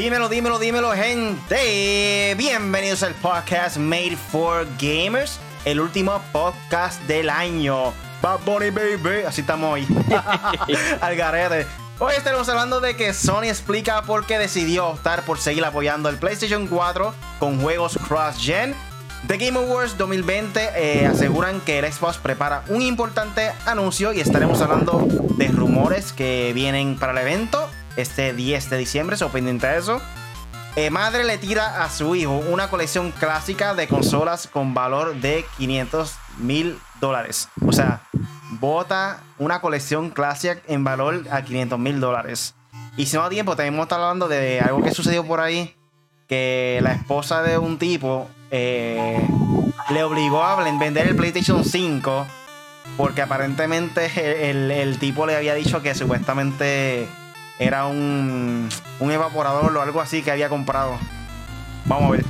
Dímelo, dímelo, dímelo, gente. Bienvenidos al podcast Made for Gamers, el último podcast del año. Bad Bunny Baby, así estamos hoy. al garete. Hoy estaremos hablando de que Sony explica por qué decidió optar por seguir apoyando el PlayStation 4 con juegos cross-gen. The Game Awards 2020 eh, aseguran que el Xbox prepara un importante anuncio y estaremos hablando de rumores que vienen para el evento este 10 de diciembre, so de eso. Eh, madre le tira a su hijo una colección clásica de consolas con valor de 500 mil dólares. O sea, bota una colección clásica en valor a 500 mil dólares. Y si no da tiempo, también estamos hablando de algo que sucedió por ahí. Que la esposa de un tipo eh, le obligó a vender el PlayStation 5 porque aparentemente el, el, tipo le había dicho que supuestamente era un, un evaporador o algo así que había comprado. Vamos a ver.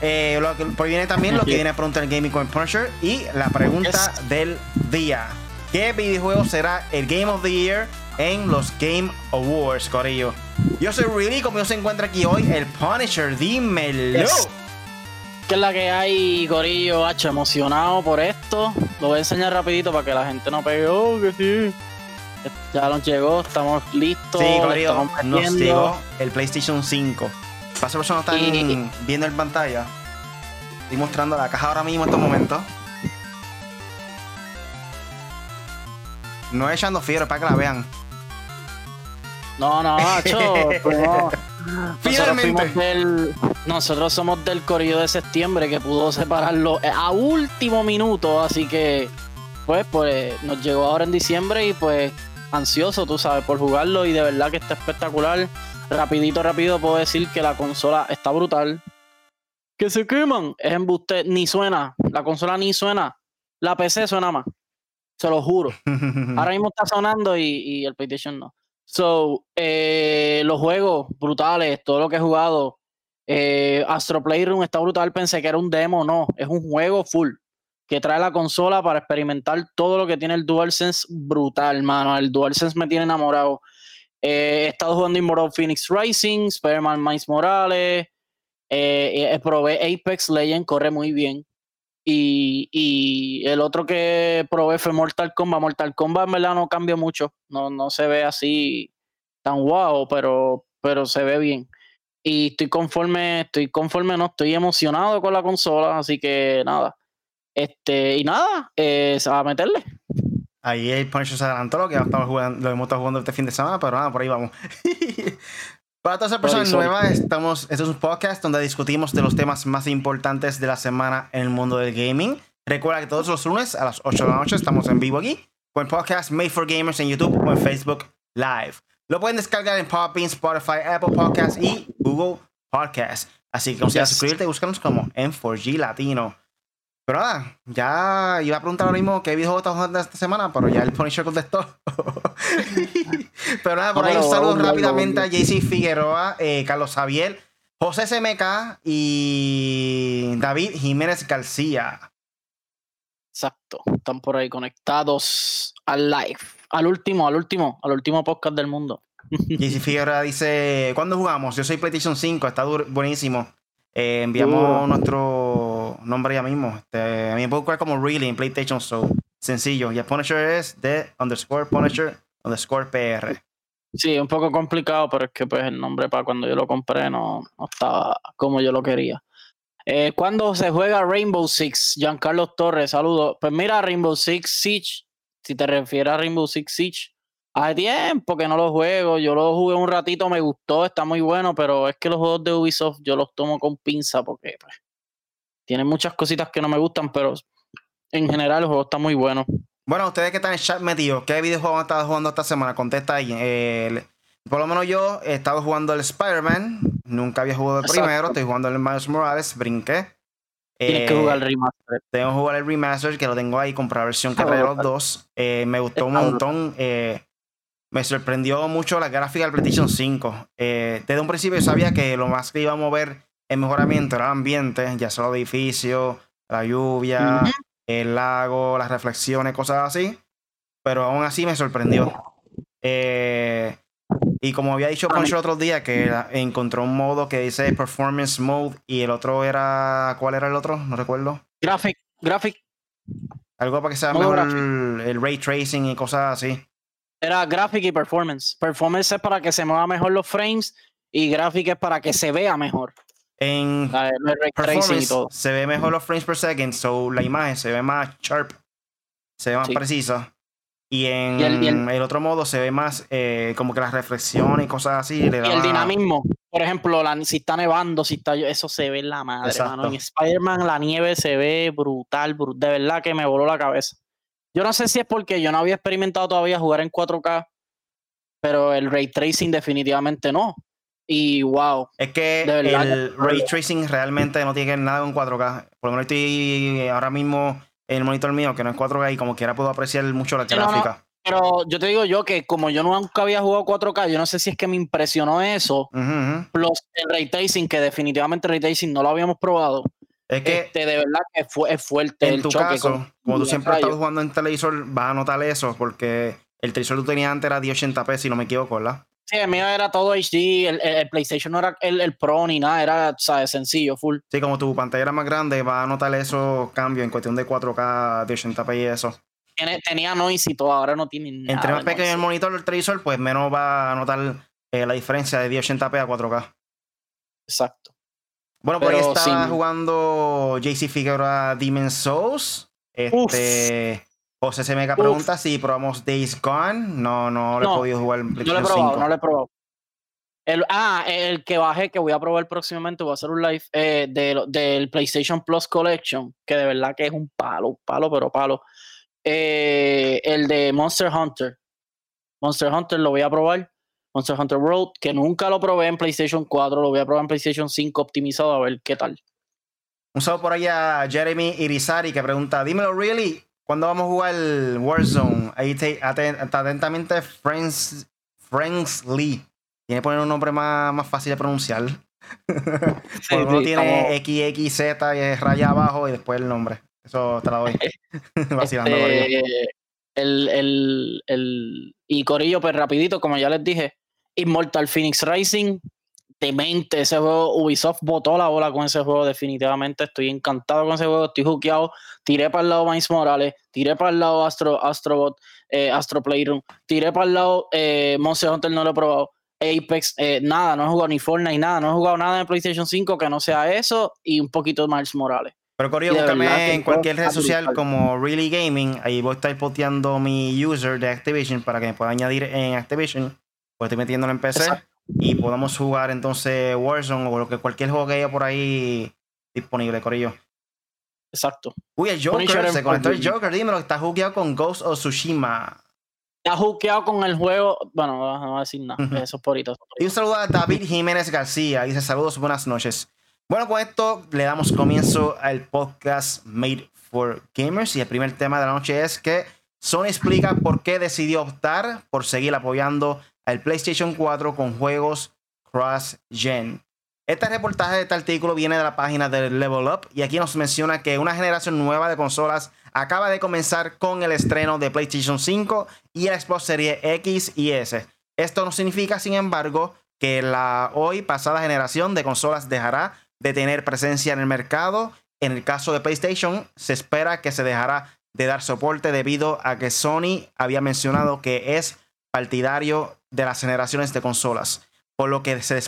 Eh, lo que, por viene también lo que viene pronto el Gaming con Punisher y la pregunta del día. ¿Qué videojuego será el Game of the Year en los Game Awards, Corillo? Yo soy Really, como se encuentra aquí hoy, el Punisher, dímelo. ¿Qué es la que hay, Corillo, H, emocionado por esto? Lo voy a enseñar rapidito para que la gente no pegue, oh, que sí. Ya nos llegó, estamos listos. Sí, Corillo, nos llegó el PlayStation 5. Para eso no están viendo en pantalla. Estoy mostrando la caja ahora mismo en estos momentos. No echando fiebre para que la vean. No, no, macho, pues no. Finalmente. Nosotros, somos del corrido de septiembre que pudo separarlo a último minuto, así que pues, pues nos llegó ahora en diciembre y pues ansioso, tú sabes, por jugarlo y de verdad que está espectacular. Rapidito, rápido puedo decir que la consola está brutal. Que se queman, es embuste, ni suena, la consola ni suena, la PC suena más, se lo juro. Ahora mismo está sonando y el PlayStation no. So, eh, los juegos brutales, todo lo que he jugado. Eh, Astro Playroom está brutal. Pensé que era un demo, no. Es un juego full que trae la consola para experimentar todo lo que tiene el DualSense brutal, mano. El DualSense me tiene enamorado. Eh, he estado jugando Immortal Phoenix Rising, Spider-Man Miles Morales. probé Apex Legend, corre muy bien. Y, el otro que probé fue Mortal Kombat. Mortal Kombat en verdad no cambia mucho. No, no se ve así tan guau, pero, pero se ve bien. Y estoy conforme, estoy conforme, no, estoy emocionado con la consola, así que nada. Este, y nada, es a meterle. Ahí el Punisher se adelantó lo que estamos jugando, lo hemos estado jugando este fin de semana, pero nada, por ahí vamos. Para todas las personas nuevas, estamos, este es un podcast donde discutimos de los temas más importantes de la semana en el mundo del gaming. Recuerda que todos los lunes a las 8 de la noche estamos en vivo aquí con el podcast Made for Gamers en YouTube o en Facebook Live. Lo pueden descargar en Podbean, Spotify, Apple Podcasts y Google Podcasts. Así que considera suscribirte y buscarnos como M4G Latino. Pero nada, ya iba a preguntar ahora mismo qué videojuego estás jugando esta semana, pero ya el Punisher contestó. pero nada, por ahí un saludo rápidamente a JC Figueroa, eh, Carlos Javier, José SMK y David Jiménez García. Exacto, están por ahí conectados al live, al último, al último, al último podcast del mundo. JC Figueroa dice, ¿cuándo jugamos? Yo soy PlayStation 5, está buenísimo. Eh, enviamos nuestro nombre ya mismo. Este, me puedo buscar como Really en PlayStation So. Sencillo. Y el Punisher es de underscore Punisher underscore PR. Sí, un poco complicado, pero es que pues el nombre para cuando yo lo compré no, estaba como yo lo quería. Eh, cuando se juega Rainbow Six? Giancarlo Torres, saludos. Pues mira, Rainbow Six Siege, si te refieres a Rainbow Six Siege, Hace tiempo que no lo juego. Yo lo jugué un ratito, me gustó, está muy bueno, pero es que los juegos de Ubisoft yo los tomo con pinza porque pues, tienen muchas cositas que no me gustan, pero en general el juego está muy bueno. Bueno, ustedes que están en chat metidos, ¿qué videojuego han estado jugando esta semana? Contesta ahí. por lo menos yo he estado jugando el Spider-Man. Nunca había jugado el primero. Estoy jugando el Miles Morales. Brinqué. Tienes que jugar el remaster. Tengo que jugar el remaster, que lo tengo ahí, comprar la versión que trae los dos. Eh, me gustó un montón. Eh, me sorprendió mucho la gráfica del PlayStation 5. Eh, desde un principio yo sabía que lo más que iba a mover el mejoramiento era el ambiente, ya sea los edificios, la lluvia, el lago, las reflexiones, cosas así. Pero aún así me sorprendió. Eh, Y como había dicho Poncho el otro día, que encontró un modo que dice Performance Mode y el otro era. ¿Cuál era el otro? No recuerdo. Graphic. Graphic. Algo para que sea mejor el, ray tracing y cosas así. Era Graphic y Performance. Performance es para que se mueva mejor los frames y Graphic es para que se vea mejor. En performance se ve mejor los frames per second, so la imagen se ve más sharp, se ve más precisa. Y en el, otro modo se ve más eh, como que las reflexiones y cosas así. y el dinamismo. Por ejemplo, si está nevando, si está eso se ve en la madre, En Spider-Man la nieve se ve brutal, de verdad que me voló la cabeza. Yo no sé si es porque yo no había experimentado todavía jugar en 4K, pero el ray tracing definitivamente no. Y wow. Es que el ray tracing realmente no tiene nada con 4K. Por lo menos estoy ahora mismo en el monitor mío, que no es 4K, y como quiera puedo apreciar mucho la gráfica. Pero yo te digo yo que como yo nunca había jugado 4K, yo no sé si es que me impresionó eso. Plus el ray tracing, que definitivamente el ray tracing no lo habíamos probado. Es que este, de verdad que fue, es fuerte. En tu caso, como tú siempre estás jugando en televisor, vas a notar eso, porque el televisor que tú tenías antes era 1080p, si no me equivoco, ¿verdad? Sí, el mío era todo HD, el, PlayStation no era el, Pro ni nada, era ¿sabes? sencillo, full. Sí, como tu pantalla era más grande, va a notar esos cambios en cuestión de 4K, de 80p y eso. tenía noise y todo, ahora no tiene nada. Entre más pequeño el monitor del televisor, pues menos va a notar eh, la diferencia de 1080p a 4K. Exacto. Bueno, pues ahí estaba jugando JC Figueroa Demon's Souls. Este. José se me pregunta si probamos Days Gone. No, no, lo he podido jugar en PlayStation No lo he probado, no lo he probado. El, ah, el que bajé, que voy a probar próximamente, voy a hacer un live eh, del PlayStation Plus Collection, que de verdad que es un palo, palo, pero palo. Eh, el de Monster Hunter. Monster Hunter lo voy a probar. Monster Hunter World, que nunca lo probé en PlayStation 4, lo voy a probar en PlayStation 5 optimizado a ver qué tal. Un saludo por allá a Jeremy Irizari que pregunta, dímelo, ¿really? ¿Cuándo vamos a jugar Warzone? Ahí te, atentamente Friends, Friends Lee. Tiene que poner un nombre más, más fácil de pronunciar. Sí, uno tiene X, Z y raya abajo y después el nombre. Eso te la doy. Vacilando, este, el, el, el, y Corillo, pues rapidito, como ya les dije, Immortal Phoenix Rising demente ese juego. Ubisoft botó la bola con ese juego, definitivamente. Estoy encantado con ese juego, estoy jukeado. Tiré para el lado Miles Morales, tiré para el lado Astro, Astrobot, eh, Astro Playroom, tiré para el lado eh, Monster Hunter, no lo he probado. Apex, eh, nada, no he jugado ni Fortnite, nada, no he jugado nada en PlayStation 5 que no sea eso y un poquito de Miles Morales. Pero Corio, búscame en cualquier red social como Really Gaming, ahí voy a estar posteando mi user de Activision para que me pueda añadir en Activision, pues estoy metiéndolo en PC y podamos jugar entonces Warzone o lo que cualquier juego que haya por ahí disponible, Corillo. Exacto. Uy, el Joker, se conectó el Joker, dímelo, está jugueado con Ghost of Tsushima. Está jugueado con el juego. Bueno, no voy a decir nada. Eso es por ahí. Y un saludo a David Jiménez García. Dice saludos, buenas noches. Bueno, con esto le damos comienzo al podcast Made for Gamers. Y el primer tema de la noche es que Sony explica por qué decidió optar por seguir apoyando el PlayStation 4 con juegos cross-gen. Este reportaje de este artículo viene de la página de Level Up y aquí nos menciona que una generación nueva de consolas acaba de comenzar con el estreno de PlayStation 5 y Xbox Series X y S. Esto no significa, sin embargo, que la hoy pasada generación de consolas dejará de tener presencia en el mercado. En el caso de PlayStation, se espera que se dejará de dar soporte debido a que Sony había mencionado que es partidario de las generaciones de consolas, por lo que se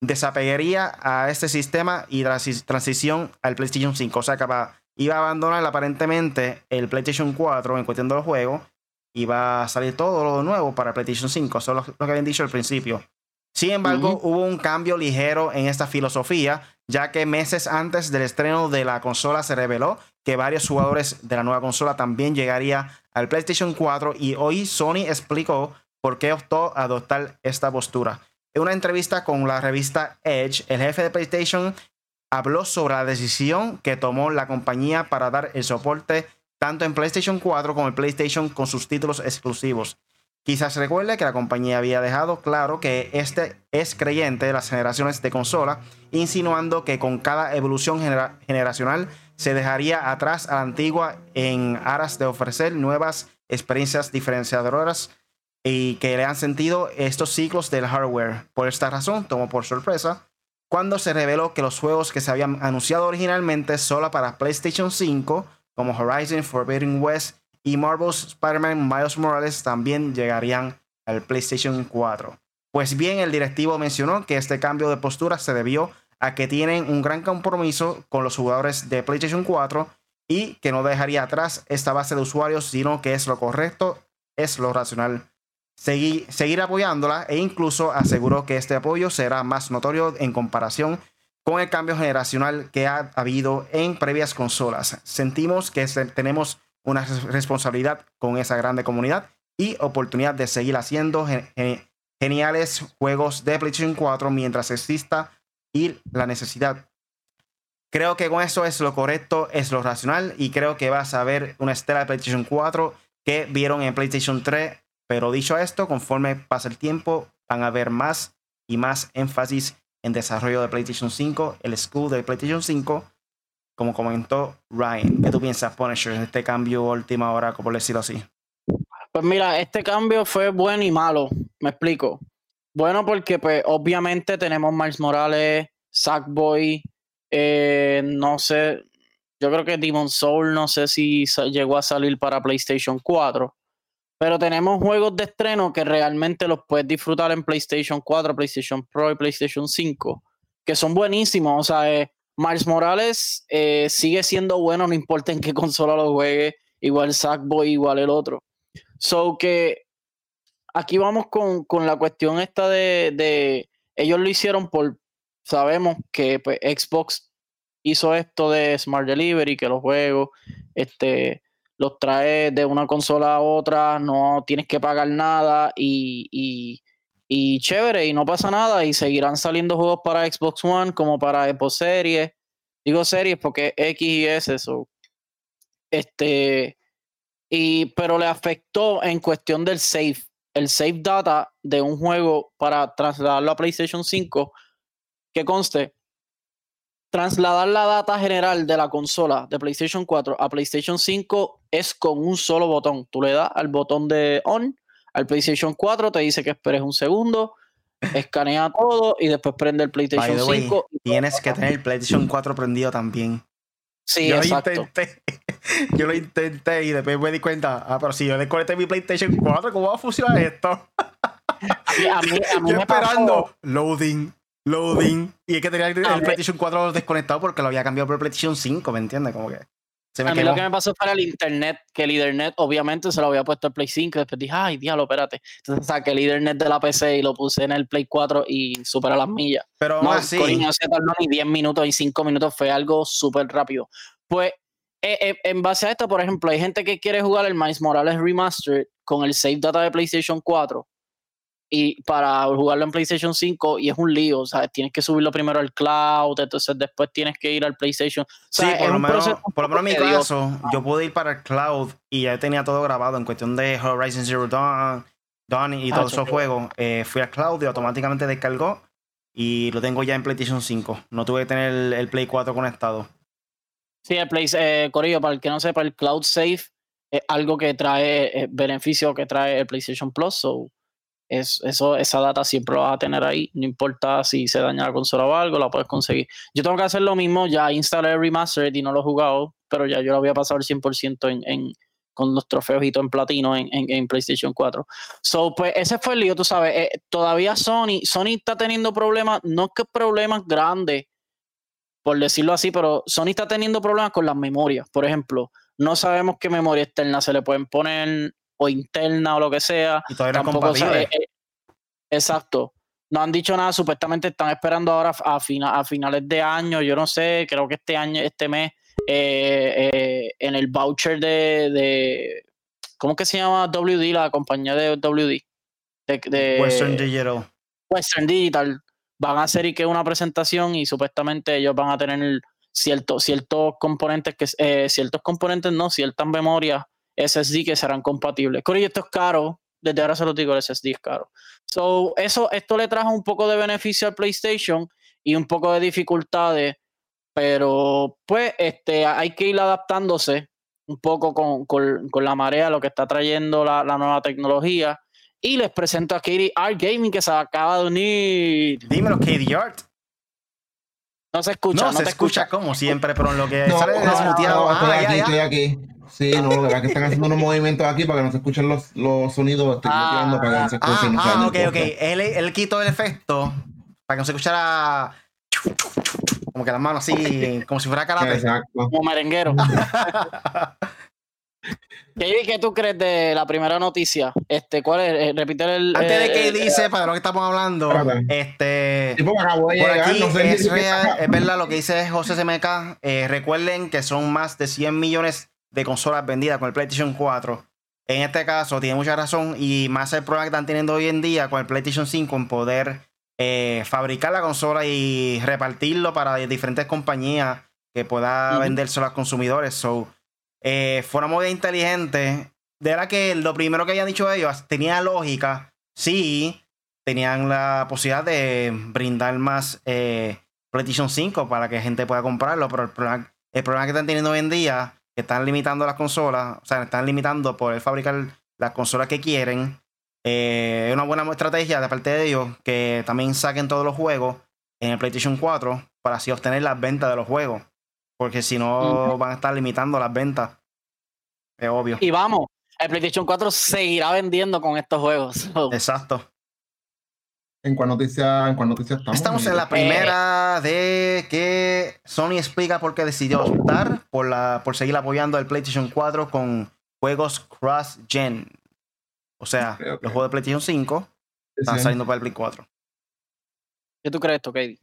desapegaría a este sistema y la transición al PlayStation 5. O sea que iba a abandonar aparentemente el PlayStation 4 en cuestión de los juegos y va a salir todo lo nuevo para PlayStation 5. Eso es lo, que habían dicho al principio. Sin embargo, hubo un cambio ligero en esta filosofía, ya que meses antes del estreno de la consola se reveló que varios jugadores de la nueva consola también llegaría al PlayStation 4 y hoy Sony explicó por qué optó a adoptar esta postura. En una entrevista con la revista Edge, el jefe de PlayStation habló sobre la decisión que tomó la compañía para dar el soporte tanto en PlayStation 4 como en PlayStation con sus títulos exclusivos. Quizás recuerde que la compañía había dejado claro que este es creyente de las generaciones de consola, insinuando que con cada evolución generacional se dejaría atrás a la antigua en aras de ofrecer nuevas experiencias diferenciadoras y que le han sentido estos ciclos del hardware. Por esta razón, tomó por sorpresa cuando se reveló que los juegos que se habían anunciado originalmente solo para PlayStation 5, como Horizon Forbidden West y Marvel's Spider-Man Miles Morales, también llegarían al PlayStation 4. Pues bien, el directivo mencionó que este cambio de postura se debió a que tienen un gran compromiso con los jugadores de PlayStation 4 y que no dejaría atrás esta base de usuarios, sino que es lo correcto, es lo racional. Seguir, seguir apoyándola e incluso aseguró que este apoyo será más notorio en comparación con el cambio generacional que ha habido en previas consolas. Sentimos que tenemos una responsabilidad con esa grande comunidad y oportunidad de seguir haciendo geniales juegos de PlayStation 4 mientras exista y la necesidad. Creo que con eso es lo correcto, es lo racional y creo que vas a ver una estela de PlayStation 4 que vieron en PlayStation 3. Pero dicho esto, conforme pasa el tiempo, van a ver más y más énfasis en desarrollo de PlayStation 5, el school de PlayStation 5, como comentó Ryan. ¿Qué tú piensas, Punisher, de este cambio última hora, como decirlo así? Pues mira, este cambio fue bueno y malo, me explico. Bueno, porque pues obviamente tenemos Miles Morales, Sackboy, eh, no sé, yo creo que Demon Soul, no sé si llegó a salir para PlayStation 4, pero tenemos juegos de estreno que realmente los puedes disfrutar en PlayStation 4, PlayStation Pro y PlayStation 5, que son buenísimos. O sea, eh, Miles Morales eh, sigue siendo bueno, no importa en qué consola lo juegue, igual Sackboy, igual el otro. So que aquí vamos con, la cuestión esta de, ellos lo hicieron por, sabemos que pues, Xbox hizo esto de Smart Delivery, que los juegos este, los trae de una consola a otra, no tienes que pagar nada y, y, chévere, y no pasa nada, y seguirán saliendo juegos para Xbox One como para Xbox Series. Digo series porque X y S, eso. Este, y, pero le afectó en cuestión del save el save data de un juego para trasladarlo a PlayStation 5, que conste, trasladar la data general de la consola de PlayStation 4 a PlayStation 5 es con un solo botón. Tú le das al botón de on, al PlayStation 4, te dice que esperes un segundo, escanea todo y después prende el PlayStation 5. tienes que tener el PlayStation 4 prendido también. Sí, yo exacto. Lo intenté, yo lo intenté y después me di cuenta, ah, pero si yo desconecté mi PlayStation 4, ¿cómo va a funcionar esto? A mí, a mí, yo esperando, loading, loading. Y es que tenía el, PlayStation 4 desconectado porque lo había cambiado por el PlayStation 5, ¿me entiendes? Como que a mí lo que me pasó fue el internet, que el internet obviamente se lo había puesto el Play 5, después dije, ay, diablo, espérate. Entonces saqué el internet de la PC y lo puse en el Play 4 y supera las millas. Pero no, así. no se tardó ni 10 minutos y 5 minutos, fue algo súper rápido. Pues eh, eh, en base a esto, por ejemplo, hay gente que quiere jugar el Miles Morales Remastered con el save data de PlayStation 4 y para jugarlo en PlayStation 5 y es un lío, o sea, tienes que subirlo primero al cloud, entonces después tienes que ir al PlayStation. sí, por, lo menos, por lo menos en mi caso, yo pude ir para el cloud y ya tenía todo grabado en cuestión de Horizon Zero Dawn, Dawn y ah, todos esos juegos. Eh, fui al cloud y automáticamente descargó y lo tengo ya en PlayStation 5. No tuve que tener el, Play 4 conectado. Sí, el Play, eh, Corillo, para el que no sepa, el Cloud Safe es algo que trae eh, beneficio que trae el PlayStation Plus. So eso, esa data siempre la vas a tener ahí, no importa si se daña la consola o algo, la puedes conseguir. Yo tengo que hacer lo mismo, ya instalé el Remastered y no lo he jugado, pero ya yo lo voy a pasar al 100% en, en, con los trofeos y todo en platino en, PlayStation 4. So, pues ese fue el lío, tú sabes, eh, todavía Sony, Sony está teniendo problemas, no que problemas grandes, por decirlo así, pero Sony está teniendo problemas con las memorias. Por ejemplo, no sabemos qué memoria externa se le pueden poner interna o lo que sea. Y todavía Tampoco eh, exacto. No han dicho nada, supuestamente están esperando ahora a, a finales de año, yo no sé, creo que este año, este mes, eh, eh, en el voucher de, de, ¿cómo que se llama WD, la compañía de WD? De, Western Digital. Western Digital. Van a hacer y que una presentación y supuestamente ellos van a tener ciertos ciertos componentes que ciertos componentes no, ciertas memorias SSD que serán compatibles. Corillo, esto es caro. Desde ahora se lo digo, el SSD es caro. So, eso, esto le trajo un poco de beneficio al PlayStation y un poco de dificultades, pero pues este, hay que ir adaptándose un poco con, la marea, lo que está trayendo la, nueva tecnología. Y les presento a Katie Art Gaming que se acaba de unir. Dímelo, Katie Art. No se escucha, no, no se te escucha, escucha. como siempre, pero en lo que No, sale no, desmuteado. no, ah, estoy ya, aquí, ya. estoy aquí. Sí, no, de verdad que están haciendo unos movimientos aquí para que no se escuchen los, los sonidos. Estoy Ah, para que no se Ah, escuchen. ah, ok, ok. Él, él quitó el efecto para que no se escuchara como que las manos así, como si fuera karate. Exacto. Como merenguero. Katie, ¿qué tú crees de la primera noticia? Este, ¿cuál es? Eh, Repite el. Antes de eh, que dice, para lo que estamos hablando, este. De Por llegar, aquí no sé ni es, si- real, es verdad lo que dice José CMK. Eh, recuerden que son más de 100 millones de consolas vendidas con el PlayStation 4. En este caso, tiene mucha razón. Y más el problema que están teniendo hoy en día con el PlayStation 5 en poder eh, fabricar la consola y repartirlo para diferentes compañías que pueda Ujú. vendérselo a los consumidores. So, eh, fue una movida inteligente. De verdad que lo primero que habían dicho ellos tenía lógica. Sí, tenían la posibilidad de brindar más eh, PlayStation 5 para que gente pueda comprarlo, pero el problema, el problema que están teniendo hoy en día, están limitando las consolas, o sea, están limitando poder fabricar las consolas que quieren. eh, es una buena estrategia de parte de ellos que también saquen todos los juegos en el PlayStation 4 para así obtener las ventas de los juegos. Porque si no, van a estar limitando las ventas. Es obvio. Y vamos, el PlayStation 4 seguirá vendiendo con estos juegos. So, Exacto. ¿En cuál noticia, en cuál noticia estamos? Estamos en la primera de que Sony explica por qué decidió optar por, la, por seguir apoyando el PlayStation 4 con juegos cross-gen. O sea, los juegos de PlayStation 5 están Sí. saliendo para el Play 4. ¿Qué tú crees esto, Katie?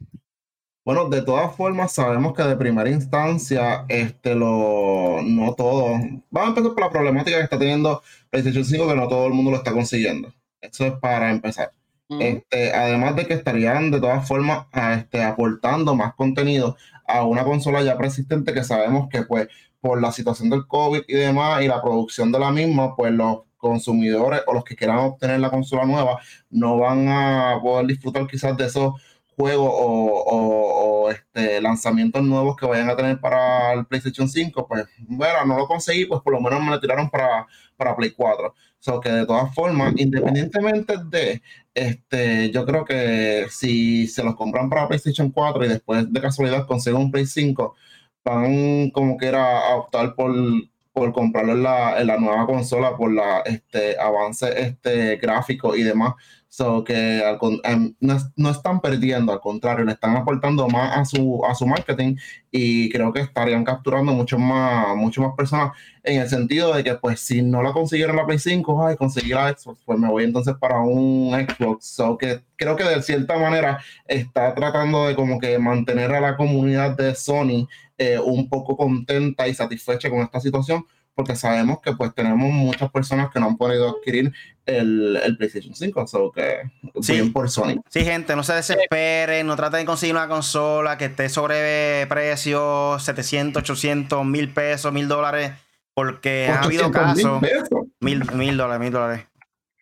Bueno, de todas formas, sabemos que de primera instancia, este lo, no todo. Vamos a empezar por la problemática que está teniendo PlayStation 5, que no todo el mundo lo está consiguiendo. Eso es para empezar. Este, además de que estarían de todas formas a, este, aportando más contenido a una consola ya preexistente que sabemos que pues por la situación del COVID y demás y la producción de la misma, pues los consumidores o los que quieran obtener la consola nueva no van a poder disfrutar quizás de esos juegos o, este, lanzamientos nuevos que vayan a tener para el PlayStation 5, pues bueno, no lo conseguí, pues por lo menos me lo tiraron para, para Play 4. So que de todas formas, independientemente de este, yo creo que si se los compran para PlayStation 4 y después de casualidad consiguen un Play 5, van como que era a optar por, por comprarlo en la, en la nueva consola por la este avance este gráfico y demás. So que em, no, no están perdiendo, al contrario, le están aportando más a su, a su marketing y creo que estarían capturando mucho más, mucho más personas en el sentido de que pues si no la consiguieron la Play 5, ay, conseguí la Xbox, pues me voy entonces para un Xbox. So que creo que de cierta manera está tratando de como que mantener a la comunidad de Sony eh, un poco contenta y satisfecha con esta situación, porque sabemos que pues tenemos muchas personas que no han podido adquirir el, el PlayStation 5, so que Sí. bien por Sony. Sí, gente, no se desesperen, no traten de conseguir una consola que esté sobre precio 700, 800, mil pesos, mil dólares, porque ha habido 800 mil casos. pesos. Mil, mil dólares, mil dólares.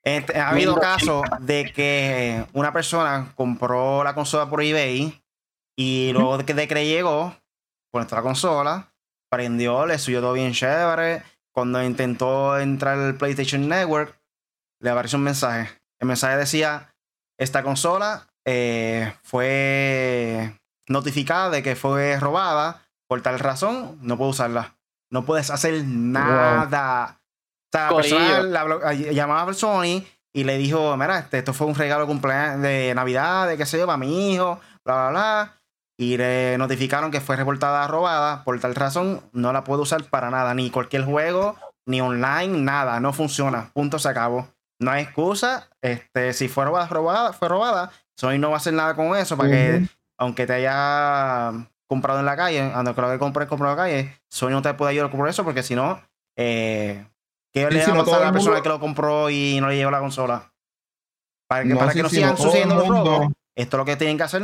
Este, ha habido 1200. casos de que una persona compró la consola por eBay y luego de que, de que le llegó, conectó la consola, prendió, le subió todo bien chévere. Cuando intentó entrar al PlayStation Network, le apareció un mensaje. El mensaje decía, esta consola eh, fue notificada de que fue robada, por tal razón, no puedo usarla. No puedes hacer nada. O sea, la Corillo. persona la habló- a- llamaba a Sony y le dijo, mira, este, esto fue un regalo de de Navidad, de qué sé yo, para mi hijo, bla, bla, bla. Y le notificaron que fue reportada robada. Por tal razón, no la puedo usar para nada. Ni cualquier juego, ni online, nada. No funciona. Punto, se acabó. No hay excusa. Este, si fue robada, robada, fue robada. Sony no va a hacer nada con eso para que, aunque te haya comprado en la calle, aunque lo que compré comprado en la calle, Sony no te puede ayudar por eso, porque si no, eh, ¿qué Sí, le si va a no pasar a la persona mundo- que lo compró y no le llegó la consola? Para que No, para sí, que no sigan no sucediendo los robos, esto es lo que tienen que hacer.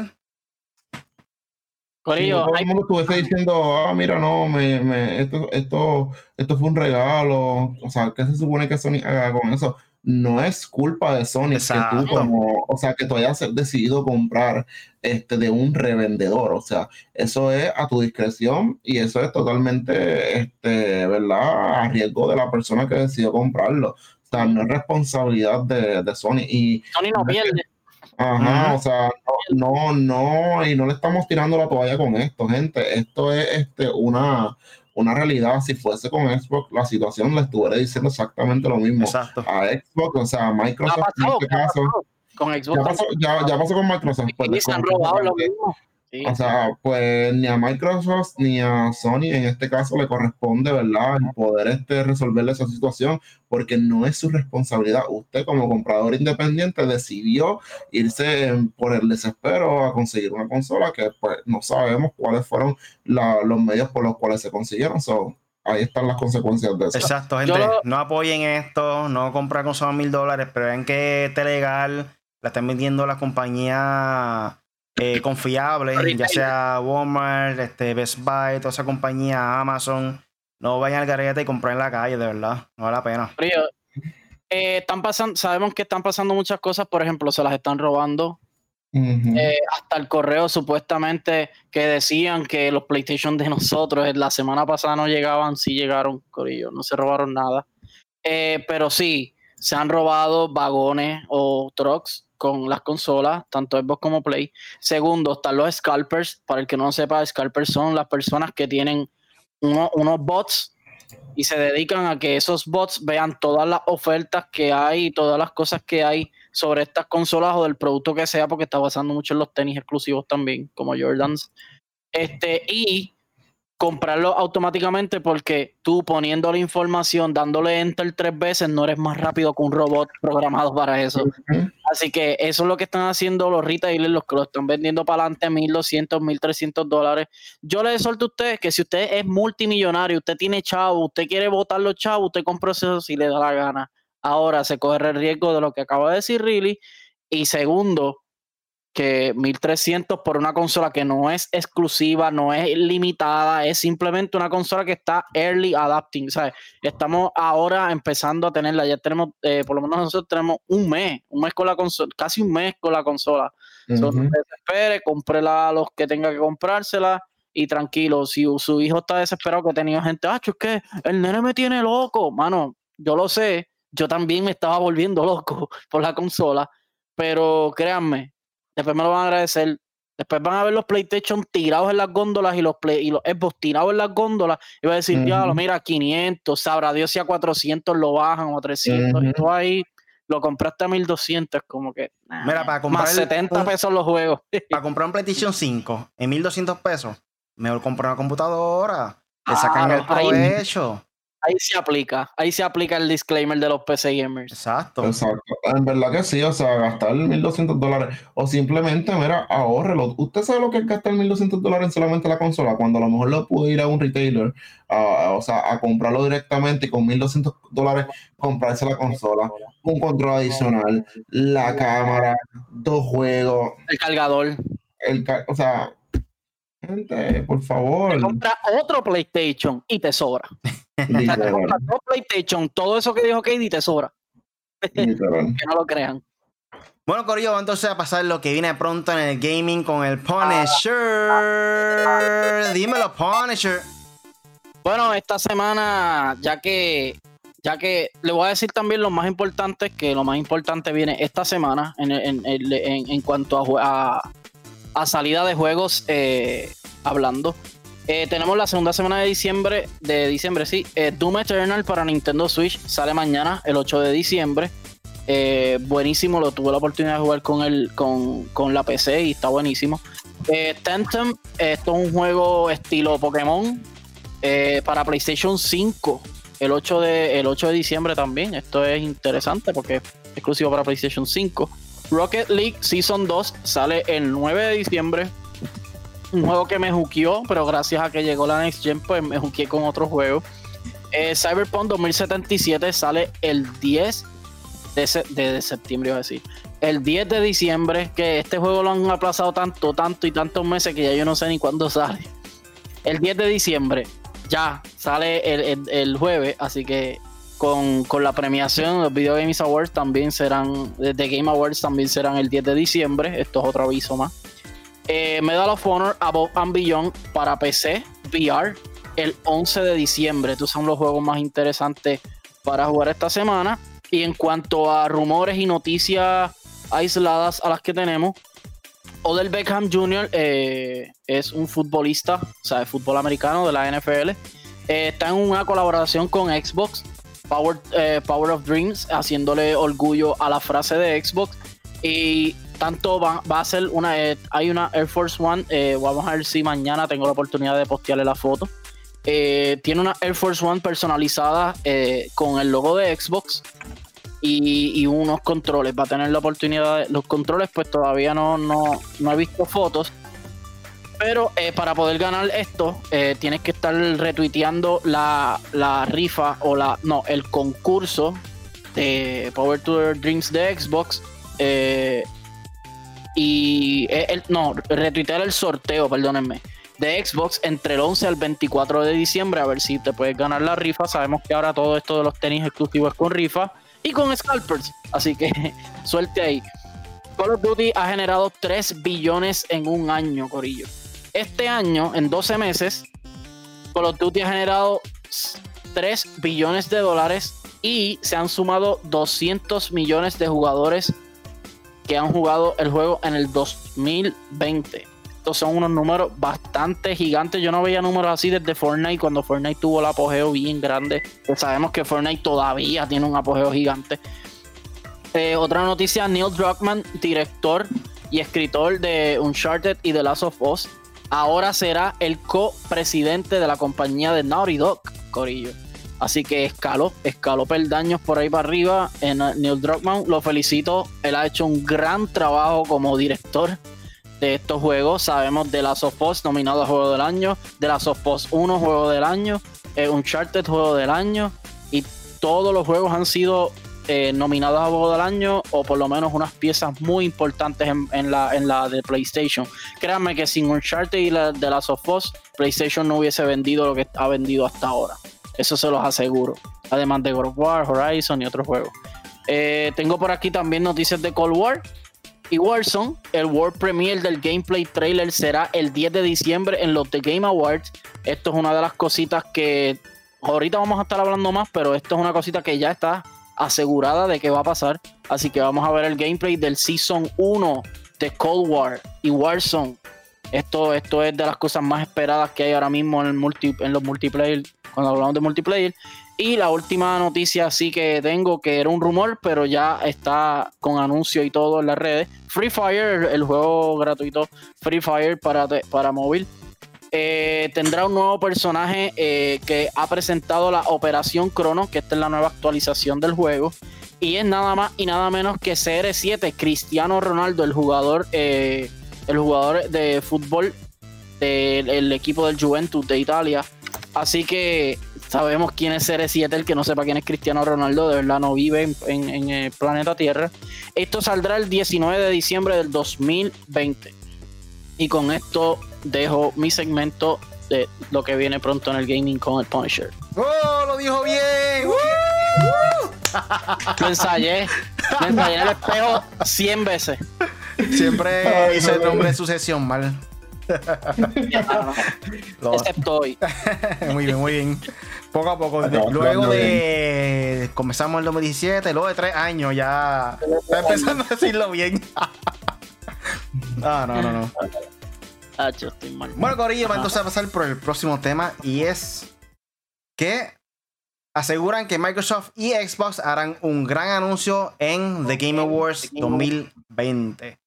Corillo, todo el mundo estuviese diciendo, ah, mira, no, me, me- esto, esto, esto fue un regalo. O sea, ¿qué se supone que Sony haga con eso? No es culpa de Sony que Exacto. tú como, o sea, que tú hayas decidido comprar este de un revendedor. O sea, eso es a tu discreción y eso es totalmente, este, ¿verdad? A riesgo de la persona que decidió comprarlo. sea, no es responsabilidad de, de Sony. Y, Sony no pierde. Ajá, o sea, no, no, y no le estamos tirando la toalla con esto, gente. Esto es este, una, una realidad. Si fuese con Xbox, la situación le estuviera diciendo exactamente lo mismo Exacto. a Xbox, o sea, Microsoft en este caso. Con Ya Xbox. pasó, ya, ya pasó con Microsoft. pues, y se han robado lo mismo. Sí. O sea, pues ni a Microsoft ni a Sony en este caso le corresponde, ¿verdad?, el poder este, resolverle esa situación, porque no es su responsabilidad. Usted como comprador independiente decidió irse por el desespero a conseguir una consola que pues no sabemos cuáles fueron la- los medios por los cuales se consiguieron. So, ahí están las consecuencias de eso. Exacto, Yo gente. lo- No apoyen esto, no compren con solo mil dólares, pero ven que esté legal, la están vendiendo las compañías eh, confiables, ya sea Walmart, este, Best Buy, toda esa compañía, Amazon. No vayan al garete y compren en la calle, de verdad. No vale la pena. Eh, están pasando, sabemos que están pasando muchas cosas, por ejemplo, se las están robando. Eh, hasta el correo supuestamente que decían que los PlayStation de nosotros la semana pasada no llegaban, sí llegaron, Corillo, no se robaron nada. Eh, pero sí, se han robado vagones o trucks con las consolas, tanto Xbox como Play. Segundo, están los scalpers. Para el que no sepa, scalpers son las personas que tienen uno- unos bots y se dedican a que esos bots vean todas las ofertas que hay y todas las cosas que hay sobre estas consolas o del producto que sea, porque está pasando mucho en los tenis exclusivos también, como Jordans. Este, y comprarlo automáticamente porque tú poniendo la información, dándole enter tres veces, no eres más rápido que un robot programado para eso. Así que eso es lo que están haciendo los retailers, los que lo están vendiendo para adelante, 1200, 1300 dólares. Yo les exhorto a ustedes que si usted es multimillonario, usted tiene chavo, usted quiere votar los chavos, usted compra eso si le da la gana. Ahora se corre el riesgo de lo que acaba de decir Riley. Y segundo, que 1300 por una consola que no es exclusiva, no es limitada, es simplemente una consola que está early adapting, ¿sabes? Estamos ahora empezando a tenerla, ya tenemos, eh, por lo menos nosotros tenemos un mes, un mes con la consola, casi un mes con la consola. So, no Ujú. se desespere, cómprela a los que tenga que comprársela y tranquilo, si su hijo está desesperado que ha tenido gente, ah, es que el nene me tiene loco, mano, yo lo sé, yo también me estaba volviendo loco por la consola, pero créanme, después me lo van a agradecer. Después van a ver los PlayStation tirados en las góndolas y los, Play, y los Xbox tirados en las góndolas. Y va a decir, ya, Ujú. mira, 500, sabrá Dios si a 400 lo bajan o a 300. Y Ujú. tú ahí lo compraste a 1200, como que. nah, Mira, para comprar más 70 un- pesos los juegos. Para comprar un PlayStation 5 en 1200 pesos, mejor comprar una computadora. Le sacan Claro, el provecho. Ahí se aplica, ahí se aplica el disclaimer de los PC gamers. Exacto. Exacto. En verdad que sí, o sea, gastar 1.200 dólares o simplemente, mira, ahórrelo. ¿Usted sabe lo que es gastar 1.200 dólares en solamente la consola? Cuando a lo mejor lo pudo ir a un retailer, a- o sea, a comprarlo directamente y con 1.200 dólares comprarse la consola, un control adicional, la cámara, dos juegos, El cargador. el, o sea, gente, por favor. Compra otro PlayStation y te sobra. Literal, Compra dos PlayStation, todo eso que dijo Katie te sobra. literal. Que no lo crean. Bueno, Corillo, vamos entonces a pasar lo que viene pronto en el gaming con el Punisher. Dímelo, Punisher. Bueno, esta semana, ya que, ya que le voy a decir también lo más importante, que lo más importante viene esta semana en, en- en- en- en cuanto a, a, a salida de juegos, eh, hablando. Eh, tenemos la segunda semana de diciembre, de diciembre, sí. eh, Doom Eternal para Nintendo Switch sale mañana, el 8 de diciembre. Buenísimo, lo tuve la oportunidad de jugar con el, con, con la PC y está buenísimo. Tentem, esto es un juego estilo Pokémon, para PlayStation 5 el 8, de, el 8 de diciembre también. Esto es interesante porque es exclusivo para PlayStation 5. Rocket League Season 2 sale el 9 de diciembre. Un juego que me juqueó, pero gracias a que llegó la Next Gen, pues me juqueé con otro juego. Eh, Cyberpunk 2077 sale el 10 de, se- de- de septiembre, iba a decir. El 10 de diciembre, que este juego lo han aplazado tanto, tanto y tantos meses que ya yo no sé ni cuándo sale. El 10 de diciembre, ya sale el jueves, así que con, la premiación, los Video Games Awards también serán, de Game Awards también serán el 10 de diciembre, esto es otro aviso más. Eh, Medal of Honor Above and Beyond para PC, VR, el 11 de diciembre. Estos son los juegos más interesantes para jugar esta semana. Y en cuanto a rumores y noticias aisladas a las que tenemos, Odell Beckham Jr. Eh, es un futbolista, o sea, de fútbol americano de la NFL. Eh, está en una colaboración con Xbox, Power, eh, Power of Dreams, haciéndole orgullo a la frase de Xbox. Y tanto va, a ser una, hay una Air Force One, vamos a ver si mañana tengo la oportunidad de postearle la foto. tiene una Air Force One personalizada con el logo de Xbox y, unos controles. Va a tener la oportunidad de. Los controles, pues todavía no, no, no he visto fotos. Pero eh, para poder ganar esto, eh, tienes que estar retuiteando la, rifa o la. No, el concurso de Power to Dreams de Xbox. Eh, y no, retuitear el sorteo, perdónenme, de Xbox entre el 11 al 24 de diciembre. A ver si te puedes ganar la rifa. Sabemos que ahora todo esto de los tenis exclusivos es con rifa y con scalpers. Así que suerte ahí. Call of Duty ha generado 3 billones en un año, Corillo. Este año, en 12 meses, Call of Duty ha generado 3 billones de dólares y se han sumado 200 millones de jugadores que han jugado el juego en el 2020 estos son unos números bastante gigantes. Yo no veía números así desde Fortnite, cuando Fortnite tuvo el apogeo bien grande. Pues sabemos que Fortnite todavía tiene un apogeo gigante. Eh, otra noticia, Neil Druckmann, director y escritor de Uncharted y The Last of Us, ahora será el copresidente de la compañía de Naughty Dog, Corillo. Así que escaló, escaló peldaños por ahí para arriba. En Neil Druckmann lo felicito. Él ha hecho un gran trabajo como director de estos juegos. Sabemos de la of Us nominado a Juego del Año, de la of Us 1 Juego del Año, eh, Uncharted Juego del Año y todos los juegos han sido eh, nominados a Juego del Año o por lo menos unas piezas muy importantes en, la, en la de PlayStation. Créanme que sin Uncharted y la de las of Us, PlayStation no hubiese vendido lo que ha vendido hasta ahora. Eso se los aseguro. Además de God War, Horizon y otros juegos. Eh, tengo por aquí también noticias de Cold War y Warzone, el World Premiere del gameplay trailer será el 10 de diciembre en los The Game Awards. Esto es una de las cositas que ahorita vamos a estar hablando más, pero esto es una cosita que ya está asegurada de que va a pasar. Así que vamos a ver el gameplay del Season 1 de Cold War y Warzone. Esto, esto es de las cosas más esperadas que hay ahora mismo en, el multi, en los multiplayer, cuando hablamos de multiplayer. Y la última noticia sí que tengo, que era un rumor, pero ya está con anuncio y todo en las redes. Free Fire, el, juego gratuito Free Fire para, para móvil, eh, tendrá un nuevo personaje eh, que ha presentado la Operación Crono, que esta es la nueva actualización del juego. Y es nada más y nada menos que CR7, Cristiano Ronaldo, el jugador, eh, el jugador de fútbol del equipo del Juventus de Italia. Así que sabemos quién es CR7, el que no sepa quién es Cristiano Ronaldo, de verdad no vive en, el planeta Tierra. Esto saldrá el 19 de diciembre del 2020. Y con esto dejo mi segmento de lo que viene pronto en el gaming con el Punisher. ¡Oh! ¡Lo dijo bien! Lo ensayé. Lo ensayé en el espejo 100 veces. Siempre hice el nombre de sucesión mal. Excepto hoy. muy bien, muy bien. Poco a poco. luego de. Comenzamos el 2017, luego de tres años ya. Está empezando a decirlo bien. ah, no, no, no. Ah, yo estoy mal. Bueno, Corillo, entonces a pasar por el próximo tema y es que aseguran que Microsoft y Xbox harán un gran anuncio en The Game Awards 2020.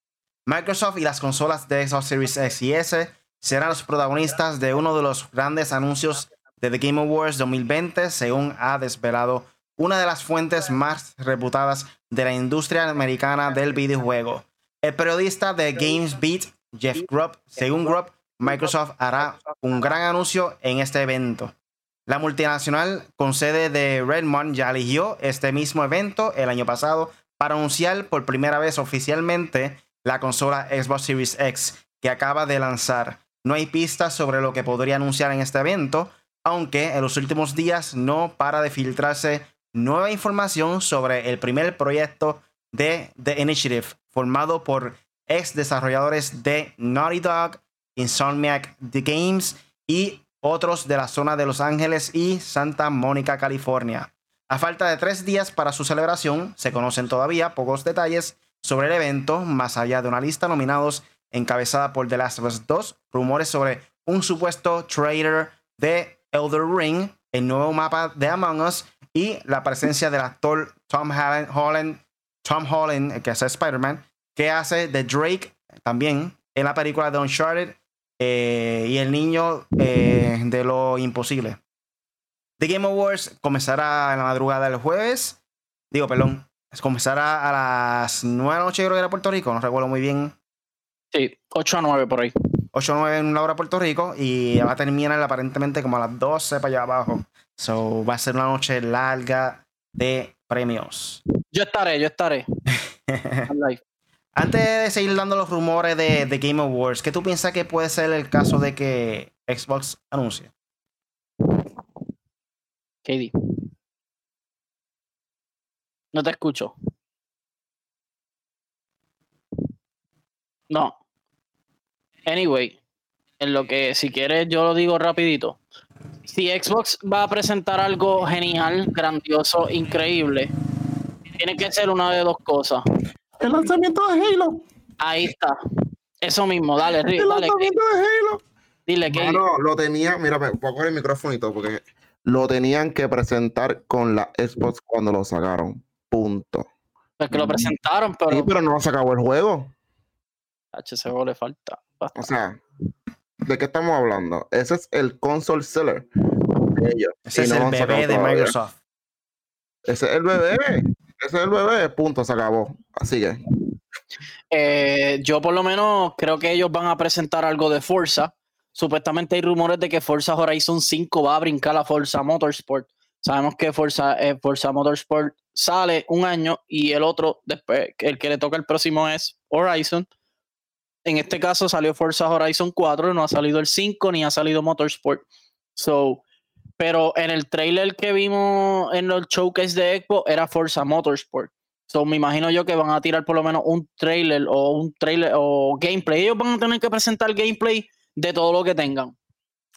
Microsoft y las consolas de Xbox Series X y S serán los protagonistas de uno de los grandes anuncios de The Game Awards 2020, según ha desvelado una de las fuentes más reputadas de la industria americana del videojuego. El periodista de GamesBeat, Jeff Grubb, según Grubb, Microsoft hará un gran anuncio en este evento. La multinacional con sede de Redmond ya eligió este mismo evento el año pasado para anunciar por primera vez oficialmente la consola Xbox Series X que acaba de lanzar. No hay pistas sobre lo que podría anunciar en este evento, aunque en los últimos días no para de filtrarse nueva información sobre el primer proyecto de The Initiative, formado por ex desarrolladores de Naughty Dog, Insomniac The Games y otros de la zona de Los Ángeles y Santa Mónica, California. A falta de tres días para su celebración, se conocen todavía pocos detalles sobre el evento, más allá de una lista nominados encabezada por The Last of Us 2, rumores sobre un supuesto trailer de Elder Ring, el nuevo mapa de Among Us y la presencia del actor Tom Holland, Tom Holland que hace Spider-Man, que hace de Drake también en la película de Uncharted eh, y el niño eh, de lo imposible. The Game Awards comenzará en la madrugada del jueves. Digo, perdón. Comenzará a las 9 de la noche, creo que era Puerto Rico, no recuerdo muy bien. Sí, 8 a 9 por ahí. 8 a 9 en una hora Puerto Rico y va a terminar aparentemente como a las 12 para allá abajo. So va a ser una noche larga de premios. Yo estaré, yo estaré. Antes de seguir dando los rumores de, Game Awards, ¿qué tú piensas que puede ser el caso de que Xbox anuncie? KD. No te escucho. No. Anyway, en lo que si quieres yo lo digo rapidito. Si Xbox va a presentar algo genial, grandioso, increíble, tiene que ser una de dos cosas. El lanzamiento de Halo. Ahí está. Eso mismo, dale, El lanzamiento de Halo. Dile que. No, lo tenía, mira, voy a coger el micrófono y todo, porque lo tenían que presentar con la Xbox cuando lo sacaron. Punto. Pues que lo presentaron, pero. Sí, pero no se acabó el juego. juego le falta. O sea, ¿de qué estamos hablando? Ese es el console seller de ellos. Ese es el bebé de Microsoft. Ese es el bebé. El bebé, punto, se acabó. Así que. Eh, yo por lo menos creo que ellos van a presentar algo de Forza. Supuestamente hay rumores de que Forza Horizon 5 va a brincar a Forza Motorsport. Sabemos que Forza, eh, Forza Motorsport sale un año y el otro, después, el que le toca el próximo es Horizon. En este caso salió Forza Horizon 4, no ha salido el 5 ni ha salido Motorsport. So, pero en el trailer que vimos en los showcase de Xbox era Forza Motorsport. So, me imagino yo que van a tirar por lo menos un trailer o un trailer o gameplay. Ellos van a tener que presentar gameplay de todo lo que tengan.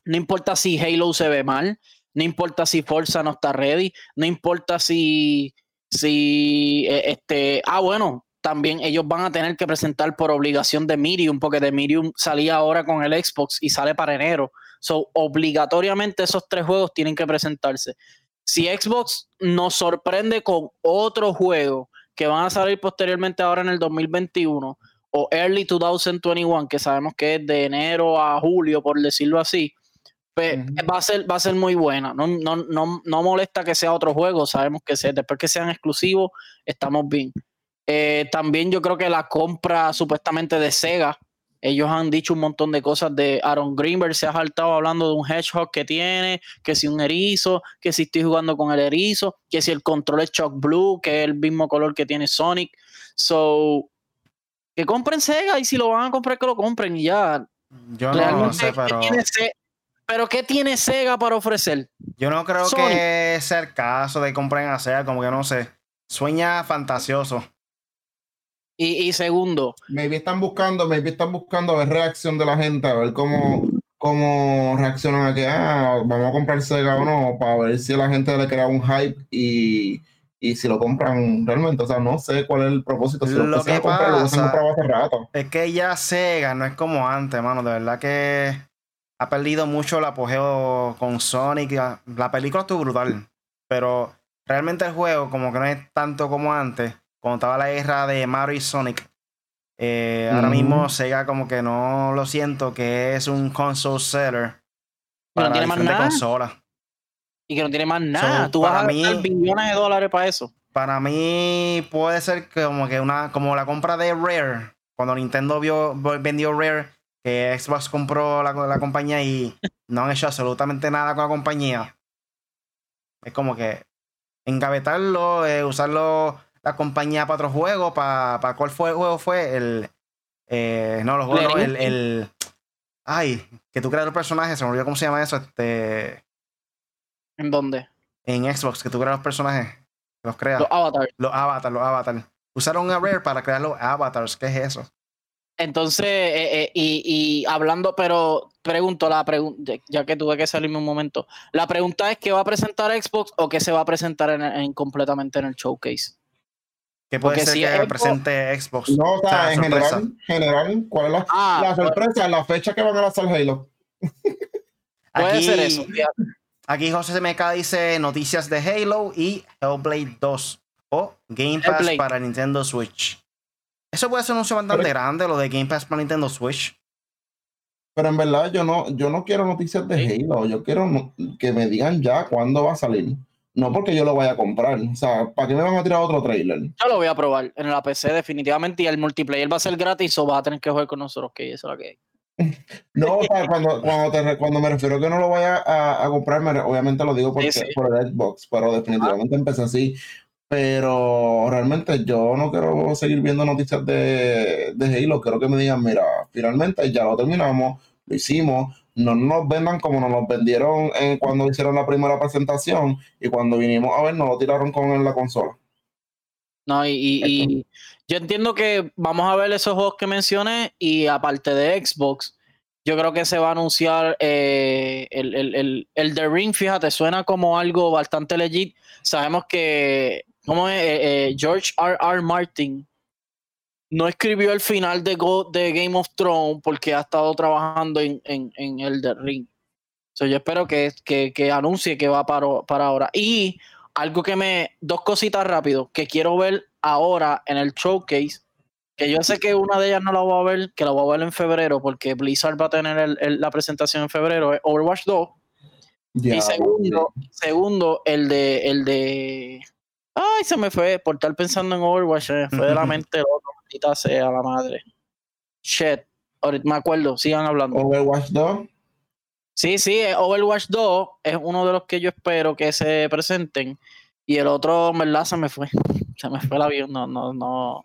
No importa si Halo se ve mal, no importa si Forza no está ready, no importa si, si eh, este, ah, bueno, también ellos van a tener que presentar por obligación de Medium, porque de Medium salía ahora con el Xbox y sale para enero. So, obligatoriamente esos tres juegos tienen que presentarse. Si Xbox nos sorprende con otro juego que van a salir posteriormente ahora en el 2021 o early 2021, que sabemos que es de enero a julio, por decirlo así, pues, va, a ser, va a ser muy buena. No, no, no, no molesta que sea otro juego, sabemos que sea, después que sean exclusivos, estamos bien. Eh, también yo creo que la compra supuestamente de Sega ellos han dicho un montón de cosas de Aaron Greenberg, se ha saltado hablando de un hedgehog que tiene, que si un erizo, que si estoy jugando con el erizo, que si el control es Chuck Blue, que es el mismo color que tiene Sonic. So, que compren Sega y si lo van a comprar, que lo compren y ya. Yo no sé, pero. pero ¿qué tiene Sega para ofrecer? Yo no creo que sea el caso de compren a Sega, como que no sé. Sueña fantasioso. Y, segundo. Maybe están buscando, maybe están buscando a ver reacción de la gente, a ver cómo, cómo reaccionan a que, ah, vamos a comprar Sega o no, para ver si a la gente le crea un hype y, si lo compran realmente. O sea, no sé cuál es el propósito. Si lo, que pasa rato. es que ya Sega no es como antes, mano. De verdad que ha perdido mucho el apogeo con Sonic. La película estuvo brutal, pero realmente el juego como que no es tanto como antes cuando estaba la guerra de Mario y Sonic. Eh, ahora mismo Sega como que no lo siento que es un console seller para no tiene más nada. consola. Y que no tiene más nada. Tú vas a mí, billones de dólares para eso. Para mí puede ser como que una como la compra de Rare. Cuando Nintendo vio, vendió Rare, que Xbox compró la, la compañía y no han hecho absolutamente nada con la compañía. Es como que engavetarlo, eh, usarlo la compañía para otro juego, para, para cuál fue el juego fue el eh, no los juegos el, el, ay que tú creas los personajes se me olvidó cómo se llama eso este ¿en dónde? en Xbox que tú creas los personajes los creas los avatars los avatars los avatars usaron a Rare para crear los avatars ¿qué es eso? entonces, eh, eh, y, hablando, pero pregunto, la pregunta, ya que tuve que salirme un momento, la pregunta es: ¿qué va a presentar Xbox o qué se va a presentar en, completamente en el showcase? ¿Qué puede ser que presente Xbox? No, o sea, en general, general, ¿cuál es la, ah, sorpresa? La fecha que van a lanzar Halo. puede ser eso. Aquí José MK dice noticias de Halo y Hellblade 2 o Game Pass para Nintendo Switch. Eso puede ser un anuncio bastante grande, lo de Game Pass para Nintendo Switch. Pero en verdad yo no, yo no quiero noticias de Halo, yo quiero que me digan ya cuándo va a salir. No porque yo lo vaya a comprar. O sea, ¿para qué me van a tirar otro trailer? Yo lo voy a probar en la PC definitivamente y el multiplayer va a ser gratis o va a tener que jugar con nosotros, que eso es lo que hay. No, cuando, cuando, me refiero a que no lo vaya a, comprar, obviamente lo digo porque, por el Xbox, pero definitivamente empecé así. Pero realmente yo no quiero seguir viendo noticias de, de Halo. Quiero que me digan, mira, finalmente ya lo terminamos, lo hicimos. No nos vendan como nos lo vendieron en, cuando hicieron la primera presentación y cuando vinimos a ver, nos lo tiraron con la consola. No, y, y, yo entiendo que vamos a ver esos juegos que mencioné y aparte de Xbox, yo creo que se va a anunciar eh, el, el, el, The Ring, fíjate, suena como algo bastante legit. Sabemos que, como es? Eh, eh, George R. R. Martin no escribió el final de, de Game of Thrones porque ha estado trabajando en, en, el The Ring. yo espero que, que, que, anuncie que va para, para ahora. Y algo que me. Dos cositas rápido que quiero ver ahora en el showcase. Que yo sé que una de ellas no la voy a ver, que la voy a ver en febrero, porque Blizzard va a tener la presentación en febrero, es Overwatch 2. y segundo, segundo, el de, el de. Ay, se me fue por estar pensando en Overwatch, se me fue de la mente el otro, maldita sea la madre. Shit. Ahorita me acuerdo, sigan hablando. Overwatch 2. Sí, sí, eh, Overwatch 2 es uno de los que yo espero que se presenten. Y el otro, en verdad, se me fue. Se me fue el avión. No, no, no.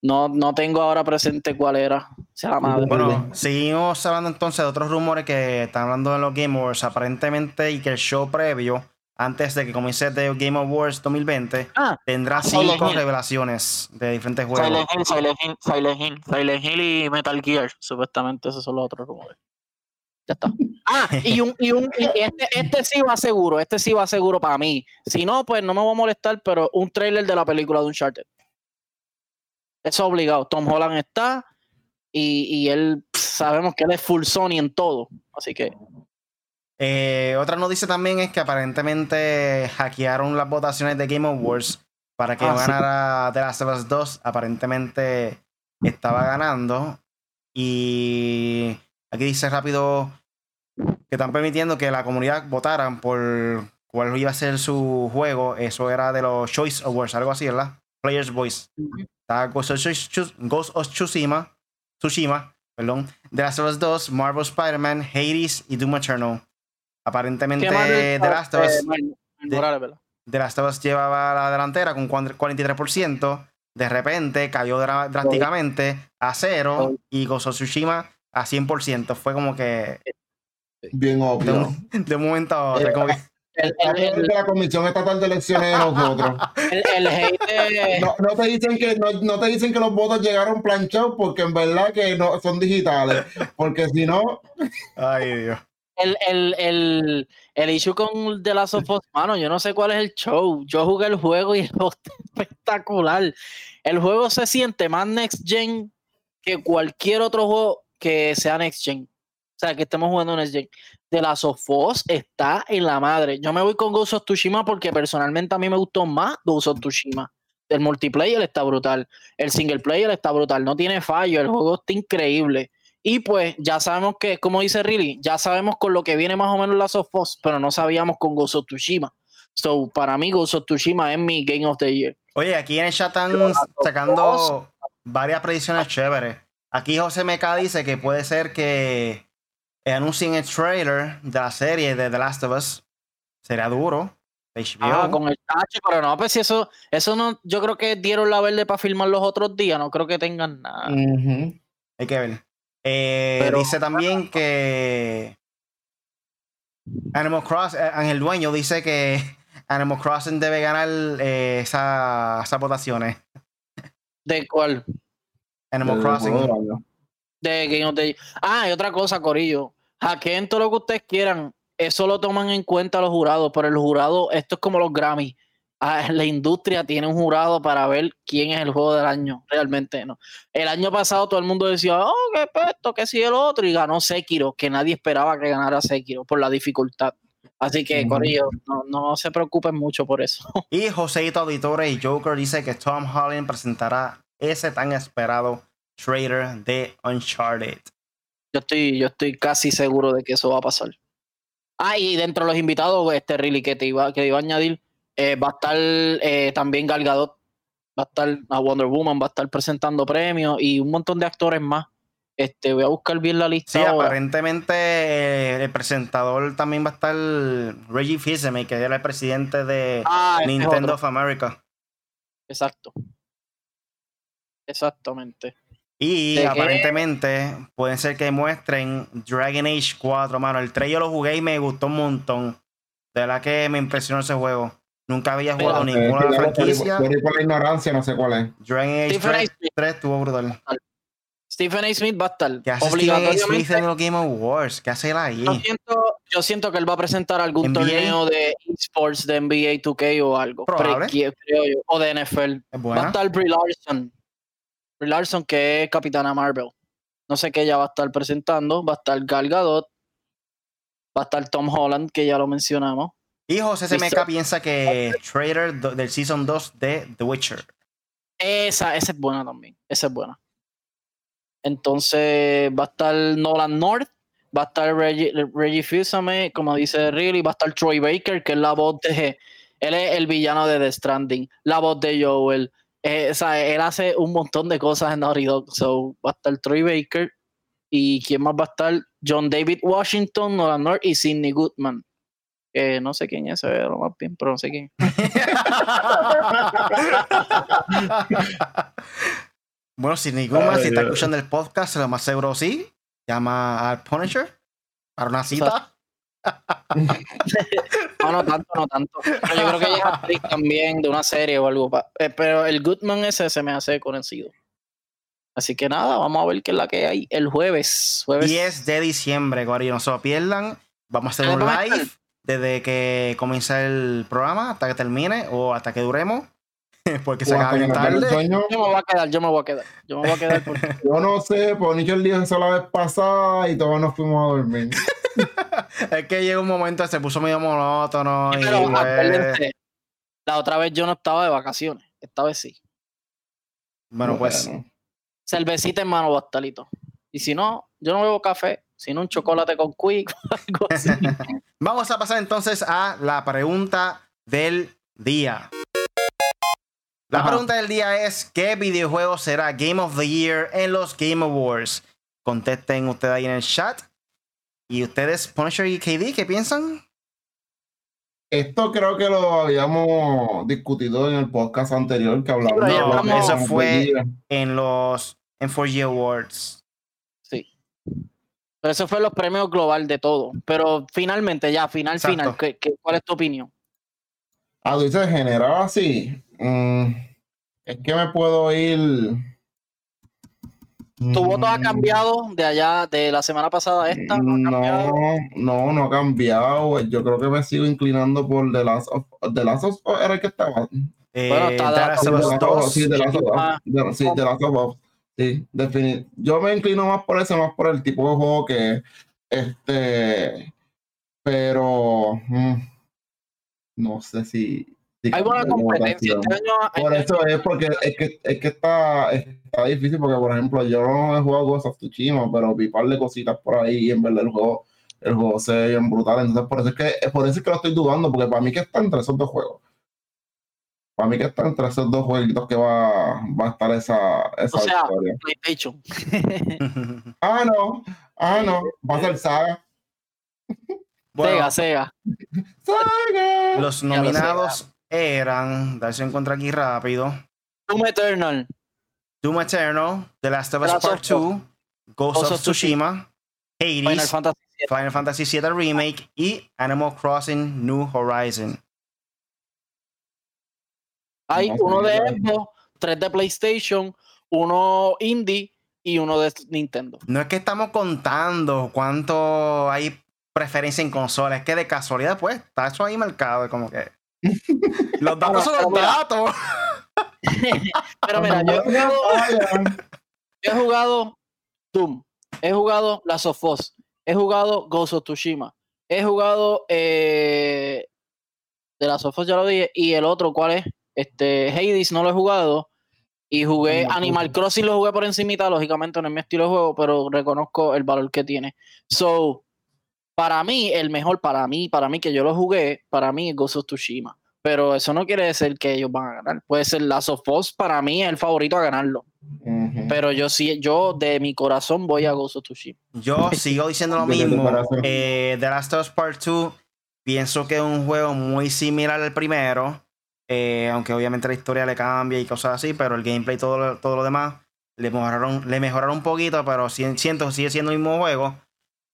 No, no tengo ahora presente cuál era. Sea la madre. Bueno, seguimos hablando entonces de otros rumores que están hablando de los Game Awards, aparentemente, y que el show previo, antes de que comience el Game Awards 2020, ah, tendrá cinco revelaciones de diferentes juegos. Silent Hill, Silent Hill, Silent Hill, Silent Hill y Metal Gear, supuestamente esos son los otros rumores. Ya está. Ah, y, un, y, un, este, este sí va seguro, este sí va seguro para mí. Si no, pues no me voy a molestar, pero un trailer de la película de Uncharted. Eso es obligado. Tom Holland está y, y él, sabemos que él es full Sony en todo. Así que. Eh, otra noticia también es que aparentemente hackearon las votaciones de Game Awards para que ah, ganara The Last of Us 2. Aparentemente estaba ganando. Y Aquí dice rápido que están permitiendo que la comunidad votaran por cuál iba a ser su juego. Eso era de los Choice Awards, algo así, ¿verdad? Players Voice. Está Ghost of, Tsushima, Tsushima, perdón, The Last of Us 2, Marvel Spider-Man, Hades y Doom Eternal. Aparentemente The Last of Us... The Last of Us llevaba la delantera con 43%. De repente cayó drásticamente a cero y of Tsushima a 100%. Fue como que. Bien obvio. De, un momento a otro. como que, el, de la Comisión Estatal de Elecciones de nosotros. El, hate no, no, te dicen que, no, te dicen que los votos llegaron planchados porque en verdad que no son digitales. Porque si no. Ay, Dios. El, el, el, el issue con The Last of Us, mano, yo no sé cuál es el show. Yo jugué el juego y es espectacular. El juego se siente más next gen que cualquier otro juego que sea Next Gen. O sea, que estemos jugando Next Gen. De la Sofos está en la madre. Yo me voy con Ghost of Tsushima porque personalmente a mí me gustó más Ghost of Tsushima. El multiplayer está brutal. El single player está brutal. No tiene fallo. El juego está increíble. Y pues ya sabemos que, como dice Riley, ya sabemos con lo que viene más o menos la Sofos, pero no sabíamos con of Tsushima. So, para mí, of Tsushima es mi Game of the Year. Oye, aquí en el chat están sacando varias predicciones chéveres. Aquí José Meca dice que puede ser que anuncien el trailer de la serie de The Last of Us. Sería duro. Ah, con el tacho, pero no, pues si eso, eso no, yo creo que dieron la verde para filmar los otros días, no creo que tengan nada. Hay que ver. Eh, dice también que Animal Crossing, eh, Ángel Dueño dice que Animal Crossing debe ganar eh, esas votaciones. ¿De cuál? Animal Crossing. De Game of the Ah, y otra cosa, Corillo. Hackeen todo lo que ustedes quieran. Eso lo toman en cuenta los jurados, pero el jurado, esto es como los Grammy. Ah, la industria tiene un jurado para ver quién es el juego del año. Realmente no. El año pasado todo el mundo decía, oh, qué esto, que si el otro, y ganó Sekiro, que nadie esperaba que ganara Sekiro por la dificultad. Así que, Corillo, no, no, se preocupen mucho por eso. Y Joseito Auditore y Joker dice que Tom Holland presentará ese tan esperado trailer de Uncharted. Yo estoy, yo estoy casi seguro de que eso va a pasar. Ah, y dentro de los invitados, este Riley que te iba, que iba a añadir, eh, va a estar eh, también Gal Gadot, va a estar a Wonder Woman, va a estar presentando premios y un montón de actores más. Este, voy a buscar bien la lista. Sí, aparentemente eh, el presentador también va a estar Reggie fils que era el presidente de ah, Nintendo of America. Exacto. Exactamente. Y aparentemente pueden ser que muestren Dragon Age 4, mano. El 3 yo lo jugué y me gustó un montón. De verdad que me impresionó ese juego. Nunca había jugado ninguna de las franquicias. Por, la ignorancia, no sé cuál es. Dragon Age 3, 3 estuvo brutal. Stephen A. Smith va a estar. ¿Qué hace Stephen A. Smith en los Game Awards? ¿Qué hace él ahí? Yo siento, yo siento, que él va a presentar algún torneo de esports de NBA 2K o algo. Probable. Creo yo, o de NFL. Va a estar Brie Larson. Brie Larson, que es Capitana Marvel. No sé qué ella va a estar presentando. Va a estar Gal Gadot. Va a estar Tom Holland, que ya lo mencionamos. José Semeca piensa que Trader del Season 2 de The Witcher. Esa, esa es buena también. Esa es buena. Entonces va a estar Nolan North, va a estar Reggie, Reggie como dice Riley, va a estar Troy Baker, que es la voz de. Él es el villano de The Stranding, la voz de Joel. Eh, o sea, él hace un montón de cosas en Naughty Dog. So, va a estar Troy Baker. ¿Y quién más va a estar? John David Washington, Nolan North y Sidney Goodman. Que no sé quién es, lo más bien, pero no sé quién. Bueno, si ninguna, si está escuchando el podcast, lo más seguro sí. Llama al Punisher para una cita. no, no tanto, no tanto. Pero yo creo que ella es actriz también de una serie o algo. Eh, pero el Goodman ese se me hace conocido. Así que nada, vamos a ver qué es la que hay el jueves. jueves. 10 de diciembre, Guarillo, no se lo pierdan. Vamos a hacer un live desde que comienza el programa hasta que termine o hasta que duremos. porque se acaba bien tarde. Yo me voy a quedar, yo me voy a quedar. Yo me voy a quedar porque... yo no sé, pues yo el día eso la vez pasada y todos nos fuimos a dormir. es que llegó un momento que se puso medio monótono. y pues la otra vez yo no estaba de vacaciones, esta vez sí. Bueno, pues. Cervecita en mano, bastalito. Y si no, yo no bebo café, sino un chocolate con quick, algo así. Vamos a pasar entonces a la pregunta del día. La pregunta del día es: ¿Qué videojuego será Game of the Year en los Game Awards? Contesten ustedes ahí en el chat. ¿Y ustedes, Punisher y KD, qué piensan? Esto creo que lo habíamos discutido en el podcast anterior que hablamos. no, eso fue en los en 4G Awards. Pero eso fue los premios global de todo. Pero finalmente, ya, final, final, ¿qué, cuál es tu opinión? Ah, tú dices general así. Mm, es que me puedo ir. ¿Tu voto ha mm. cambiado de allá, de la semana pasada a esta? ¿No, no, no, ha cambiado. Yo creo que me sigo inclinando por The Last of The Last of era el que estaba. Eh, bueno, está The Last of Us Sí, The Last of Us. Sí. Yo me inclino más por ese, más por el tipo de juego que este. Pero. Mm, no sé si hay buena competencia. Este año, por eso es porque es que, es que está, está difícil porque, por ejemplo, yo no he jugado Ghost of Tsushima, pero vi par de cositas por ahí y en verdad el juego, el juego se ve bien brutal. Entonces, por eso es que, por eso es que lo estoy dudando, porque para mí que está entre esos dos juegos. Para mí que está entre esos dos jueguitos que va, va a estar esa, esa o sea, PlayStation. ah, no. Ah, no. Va a ser Saga. Sega, Sega. Saga. Los nominados eran, darse en contra aquí rápido. Doom Eternal. Doom Eternal, The Last of Us Part 2, Ghost, of, Tsushima, Hades, Final Fantasy, Final Fantasy VII Remake y Animal Crossing New Horizon. Hay uno de Xbox, tres de PlayStation, uno indie y uno de Nintendo. No es que estamos contando cuánto hay preferencia en consolas, es que de casualidad, pues, está eso ahí marcado, como que. Los datos son los datos. pero mira, yo he jugado, yo he jugado Doom, he jugado Last of Us, he jugado Ghost of Tsushima, he jugado eh, de Last of Us, ya lo dije, y el otro, ¿cuál es? Este, Hades no lo he jugado. Y jugué Animal Crossing, lo jugué por encimita, lógicamente no es mi estilo de juego, pero reconozco el valor que tiene. So, para mí, el mejor para mí, para mí que yo lo jugué, para mí es Ghost of Tsushima. Pero eso no quiere decir que ellos van a ganar. Puede ser Last of Us, para mí es el favorito a ganarlo. Pero yo sí, yo de mi corazón voy a Ghost of Tsushima. Yo sigo diciendo lo mismo. Eh, The Last of Us Part 2, pienso que es un juego muy similar al primero. Eh, aunque obviamente la historia le cambia y cosas así, pero el gameplay y todo, todo lo demás le mejoraron, le mejoraron un poquito, pero siento que sigue siendo el mismo juego.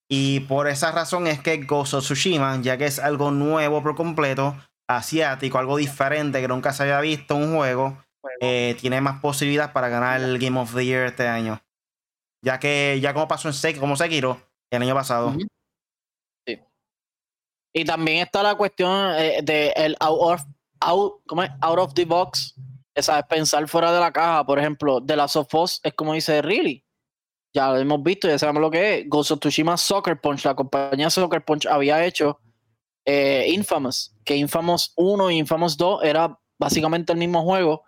Y por esa razón es que Ghost of Tsushima, ya que es algo nuevo por completo, asiático, algo diferente que nunca se había visto un juego, eh, tiene más posibilidades para ganar el Game of the Year este año. Ya que ya como pasó en Sekiro, como Sekiro el año pasado. Sí. Y también está la cuestión eh, de el out out, out of the box, esa es pensar fuera de la caja. Por ejemplo, de la of es como dice Really. Ya lo hemos visto, ya sabemos lo que es. Ghost of Tsushima Soccer Punch, la compañía Soccer Punch había hecho eh, Infamous, que Infamous 1 y Infamous 2 era básicamente el mismo juego.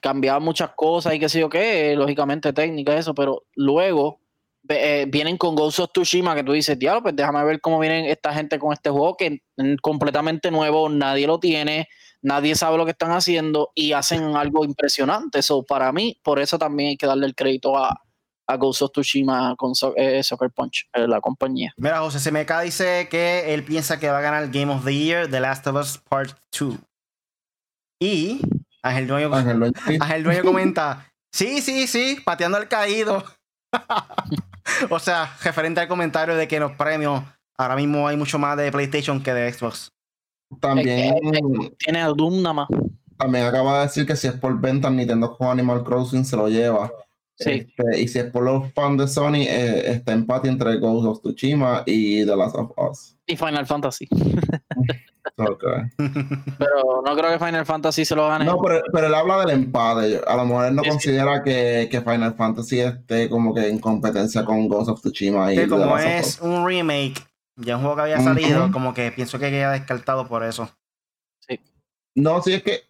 Cambiaba muchas cosas y qué sé yo qué, lógicamente técnica, eso, pero luego eh, vienen con Ghost of Tsushima que tú dices, diablo, pues déjame ver cómo vienen esta gente con este juego que es completamente nuevo, nadie lo tiene, nadie sabe lo que están haciendo y hacen algo impresionante. Eso para mí, por eso también hay que darle el crédito a, a Ghost of Tsushima con eh, Soccer Punch, eh, la compañía. Mira, José CMK dice que él piensa que va a ganar el Game of the Year, The Last of Us Part 2. Y Ángel Dueño, Ángel Dueño comenta, sí, sí, sí, pateando el caído. o sea, referente al comentario de que los premios ahora mismo hay mucho más de PlayStation que de Xbox. También tiene Doom nada más. También acaba de decir que si es por venta Nintendo con Animal Crossing se lo lleva. Sí. Este, y si es por los fans de Sony, eh, está empate entre Ghost of Tsushima y The Last of Us. Y Final Fantasy. Pero no creo que Final Fantasy se lo gane. No, pero, pero él habla del empate. A lo mejor él no considera que, que, Final Fantasy esté como que en competencia con Ghost of Tsushima. Y como es un remake, ya un juego que había salido, como que pienso que queda descartado por eso. Sí. No, sí, es que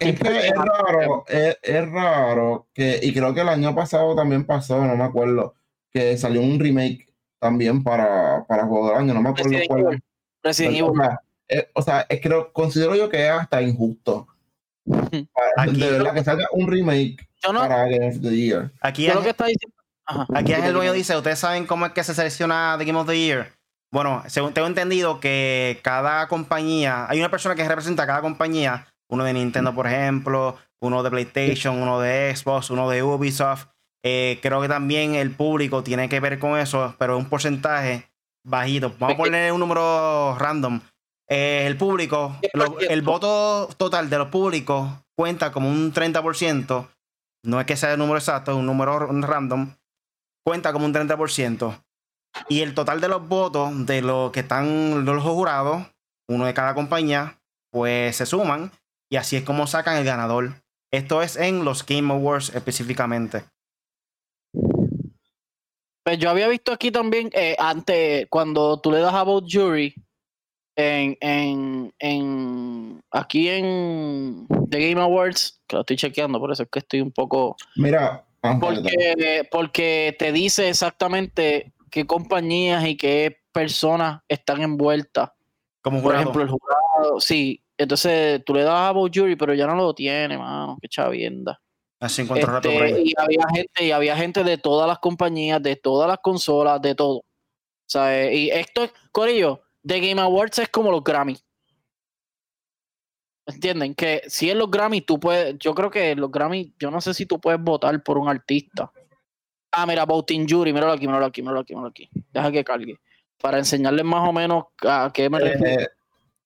es, que es raro, es, raro que, y creo que el año pasado también pasó, no me acuerdo, que salió un remake también para, para juego del año, no me acuerdo cuál. Resident Evil. Eh, o sea, es que lo, considero yo que es hasta injusto. Aquí, de verdad que salga un remake para Game of the Year. Aquí es, lo que está diciendo. Aquí es el dueño dice, ¿ustedes saben cómo es que se selecciona The Game of the Year? Bueno, según tengo entendido que cada compañía, hay una persona que representa a cada compañía, uno de Nintendo, por ejemplo, uno de PlayStation, uno de Xbox, uno de Ubisoft. Eh, creo que también el público tiene que ver con eso, pero un porcentaje bajito. Vamos a poner un número random. Eh, el público, el voto total de los públicos cuenta como un 30%. No es que sea el número exacto, es un número random. Cuenta como un 30%. Y el total de los votos de los que están los jurados, uno de cada compañía, pues se suman. Y así es como sacan el ganador. Esto es en los Game Awards específicamente. Pues yo había visto aquí también, eh, antes, cuando tú le das a Vote Jury, en, en, en, aquí en The Game Awards, que lo estoy chequeando, por eso es que estoy un poco. Mira, porque, porque te dice exactamente qué compañías y qué personas están envueltas. Como Por ejemplo, el jurado, sí. Entonces tú le das a Bob Jury, pero ya no lo tiene, mano. Qué chavienda. Así encuentro rato por este, Y había gente, y había gente de todas las compañías, de todas las consolas, de todo. O sea, y esto, Corillo, The Game Awards es como los Grammy. ¿Entienden? Que si en los Grammy tú puedes, yo creo que en los Grammy, yo no sé si tú puedes votar por un artista. Ah, mira, Voting Jury, míralo aquí, míralo aquí, míralo aquí, míralo aquí. Deja que cargue. Para enseñarles más o menos a qué me eh,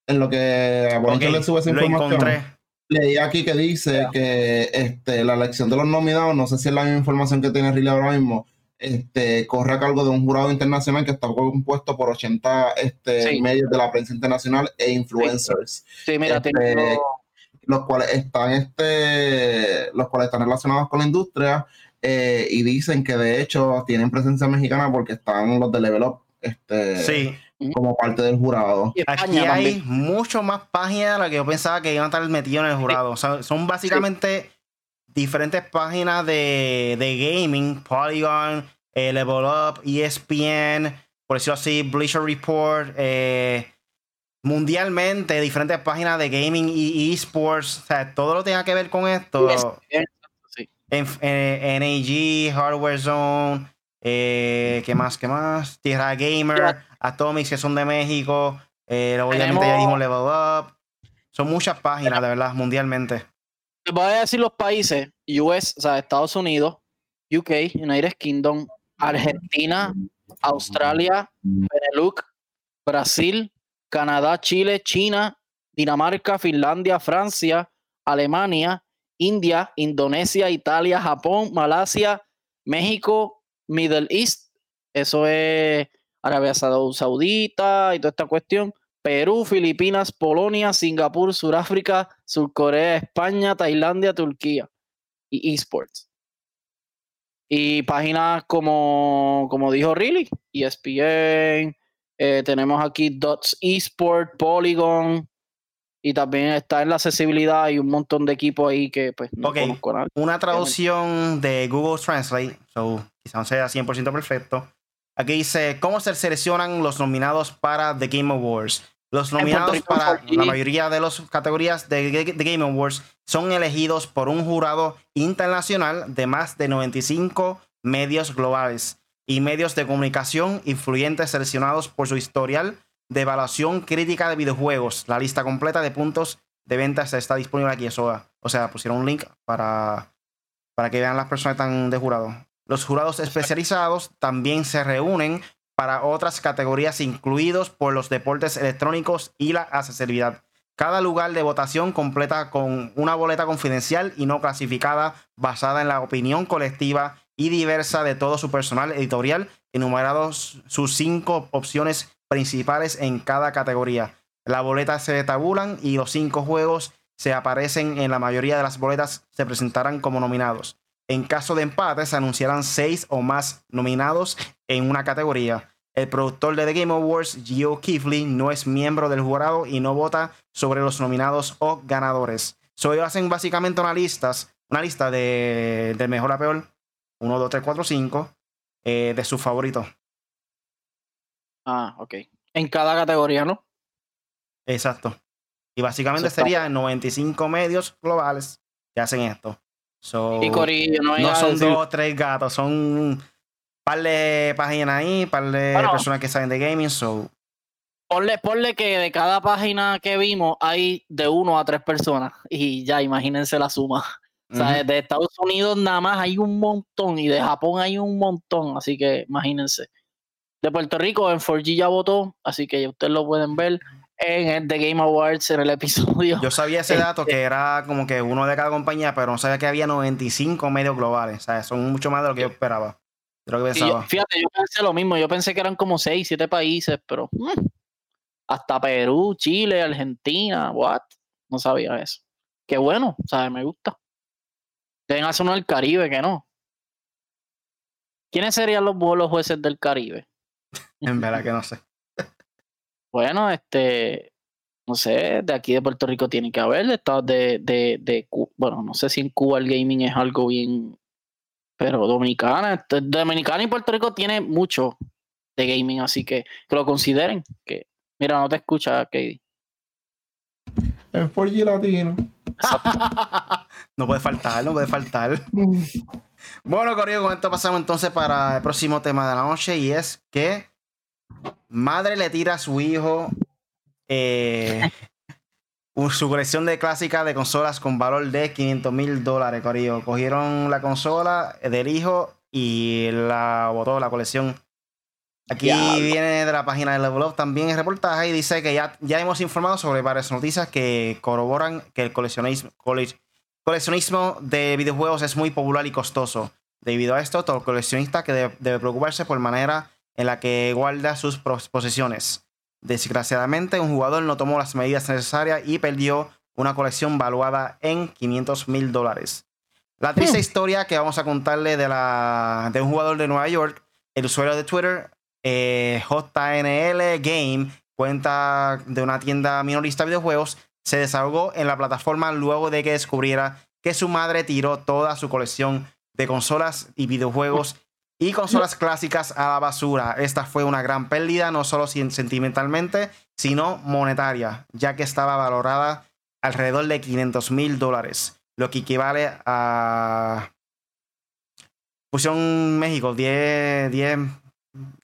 en lo que a okay, le sube esa información. leí aquí que dice que este, la elección de los nominados, no sé si es la misma información que tiene Riley ahora mismo, este, corre a cargo de un jurado internacional que está compuesto por 80 este, medios de la prensa internacional e influencers. Sí, mira, este, los cuales están este, los cuales están relacionados con la industria eh, y dicen que de hecho tienen presencia mexicana porque están los de Level Up este, como parte del jurado. Aquí hay mucho más páginas de lo que yo pensaba que iban a estar metidos en el jurado. son básicamente diferentes páginas de, gaming, Polygon, eh, Level Up, ESPN, por decirlo así, Bleacher Report, eh, mundialmente, diferentes páginas de gaming y esports, o sea, todo lo que tenga que ver con esto. En, eh, NAG, Hardware Zone, ¿qué más? ¿Qué más? Tierra Gamer, Atomics, que son de México, obviamente ya dijimos Level Up. Son muchas páginas, de verdad, mundialmente voy a decir los países, US, o sea, Estados Unidos, UK, United Kingdom, Argentina, Australia, Benelux, Brasil, Canadá, Chile, China, Dinamarca, Finlandia, Francia, Alemania, India, Indonesia, Italia, Japón, Malasia, México, Middle East, eso es Arabia Saudita y toda esta cuestión, Perú, Filipinas, Polonia, Singapur, Sudáfrica, Surcorea, España, Tailandia, Turquía y esports. Y páginas como, como dijo Riley, ESPN, eh, tenemos aquí Dots Esport, Polygon, y también está en la accesibilidad y un montón de equipos ahí que pues no conozco nada. Una traducción de Google Translate, so quizás no sea 100% perfecto. Aquí dice, ¿cómo se seleccionan los nominados para The Game Awards? Los nominados para la mayoría de las categorías de, Game Awards son elegidos por un jurado internacional de más de 95 medios globales y medios de comunicación influyentes seleccionados por su historial de evaluación crítica de videojuegos. La lista completa de puntos de ventas está disponible aquí. Eso, o sea, pusieron un link para, para que vean las personas que están de jurado. Los jurados especializados también se reúnen para otras categorías incluidos por los deportes electrónicos y la accesibilidad. Cada lugar de votación completa con una boleta confidencial y no clasificada basada en la opinión colectiva y diversa de todo su personal editorial, enumerados sus cinco opciones principales en cada categoría. La boleta se tabulan y los cinco juegos se aparecen en la mayoría de las boletas se presentarán como nominados. En caso de empate, se anunciarán seis o más nominados en una categoría. El productor de The Game Awards, Gio Kifley, no es miembro del jurado y no vota sobre los nominados o ganadores. So, ellos hacen básicamente una lista, una lista de, mejor a peor, 1, 2, 3, 4, 5, de sus favoritos. Ah, ok. En cada categoría, ¿no? Exacto. Y básicamente serían 95 medios globales que hacen esto y Corillo, no, no son dos o tres gatos, son un par de páginas ahí, par de personas que saben de gaming. So. Ponle, ponle que de cada página que vimos hay de uno a tres personas. Y ya, imagínense la suma. O sea, de Estados Unidos nada más hay un montón y de Japón hay un montón. Así que imagínense. De Puerto Rico en 4G ya votó, así que ustedes lo pueden ver en el The Game Awards en el episodio. Yo sabía ese dato que este, era como que uno de cada compañía, pero no sabía que había 95 medios globales. O sea, son mucho más de lo que yo esperaba. De lo que pensaba. fíjate, yo pensé lo mismo. Yo pensé que eran como 6, 7 países, pero mm, hasta Perú, Chile, Argentina, what? No sabía eso. Qué bueno, ¿sabes? Me gusta. Deben hacer uno del Caribe, que no. ¿Quiénes serían los, los jueces del Caribe? En verdad que no sé. Bueno, este, no sé, de aquí de Puerto Rico tiene que haber, de estados de, de, de, bueno, no sé si en Cuba el gaming es algo bien, pero Dominicana, este, Dominicana y Puerto Rico tiene mucho de gaming, así que que lo consideren, que, mira, no te escucha, Katie. Es por latino. no puede faltar, no puede faltar. bueno, Corrido, con esto pasamos entonces para el próximo tema de la noche y es que Madre le tira a su hijo eh, su colección de clásicas de consolas con valor de 500 mil dólares, Corillo. Cogieron la consola del hijo y la botó la colección. Aquí viene de la página de Level Up también el reportaje y dice que ya, ya hemos informado sobre varias noticias que corroboran que el coleccionismo, coleccionismo de videojuegos es muy popular y costoso. Debido a esto, todo coleccionista que debe, preocuparse por manera en la que guarda sus posesiones. Desgraciadamente, un jugador no tomó las medidas necesarias y perdió una colección valuada en 500 mil dólares. La triste hmm. historia que vamos a contarle de, la, de un jugador de Nueva York, el usuario de Twitter eh, JNL Game, cuenta de una tienda minorista de videojuegos, se desahogó en la plataforma luego de que descubriera que su madre tiró toda su colección de consolas y videojuegos y consolas clásicas a la basura. Esta fue una gran pérdida, no solo sentimentalmente, sino monetaria, ya que estaba valorada alrededor de 500 mil dólares, lo que equivale a... Fusión México, 10, 10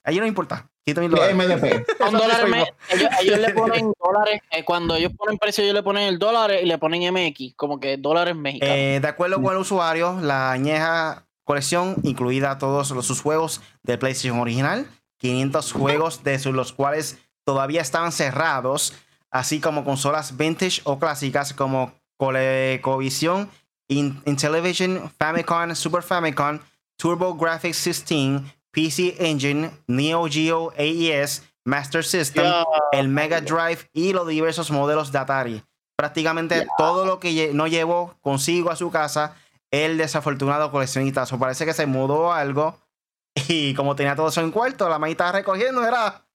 Ahí no importa. MDP. ellos, le ponen dólares, eh, cuando ellos ponen precio, ellos le ponen el dólar y le ponen MX, como que dólares mexicanos. Eh, de acuerdo con el usuario, la añeja colección, incluida todos los, sus juegos de PlayStation original, 500 juegos de los cuales todavía estaban cerrados, así como consolas vintage o clásicas como ColecoVision, Intellivision, Famicom, Super Famicom, Turbo Graphics 16, PC Engine, Neo Geo AES, Master System, el Mega Drive y los diversos modelos de Atari. Prácticamente todo lo que no llevó consigo a su casa el desafortunado coleccionista. O parece que se mudó algo y como tenía todo eso en cuarto, la maíz recogiendo, era,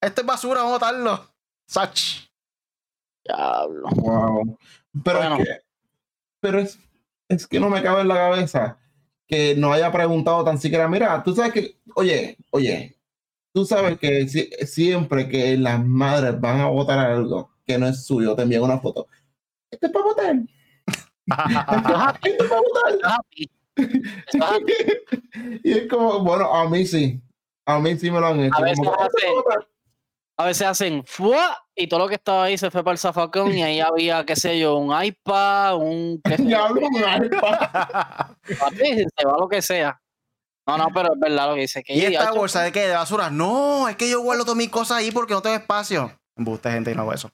esto es basura, vamos a botarlo. Sach. Diablo. Wow. Pero es que, pero es, es que no me cabe en la cabeza que no haya preguntado tan siquiera, mira, tú sabes que, oye, oye, tú sabes que siempre que las madres van a votar algo que no es suyo, te envían una foto. Este es para votar. este es para votar. Y es como, bueno, a mí sí. A mí sí me lo han hecho. A veces, a veces hacen ¡fua! y todo lo que estaba ahí se fue para el zafacón y ahí había, qué sé yo, un iPad, un. ¿qué sé yo? un iPad. se va lo que sea. No, no, pero es verdad lo que dice. Que ¿Y esta bolsa de qué? ¿De basura? No, es que yo guardo todas mis cosas ahí porque no tengo espacio. Embuste, gente, y no hago eso.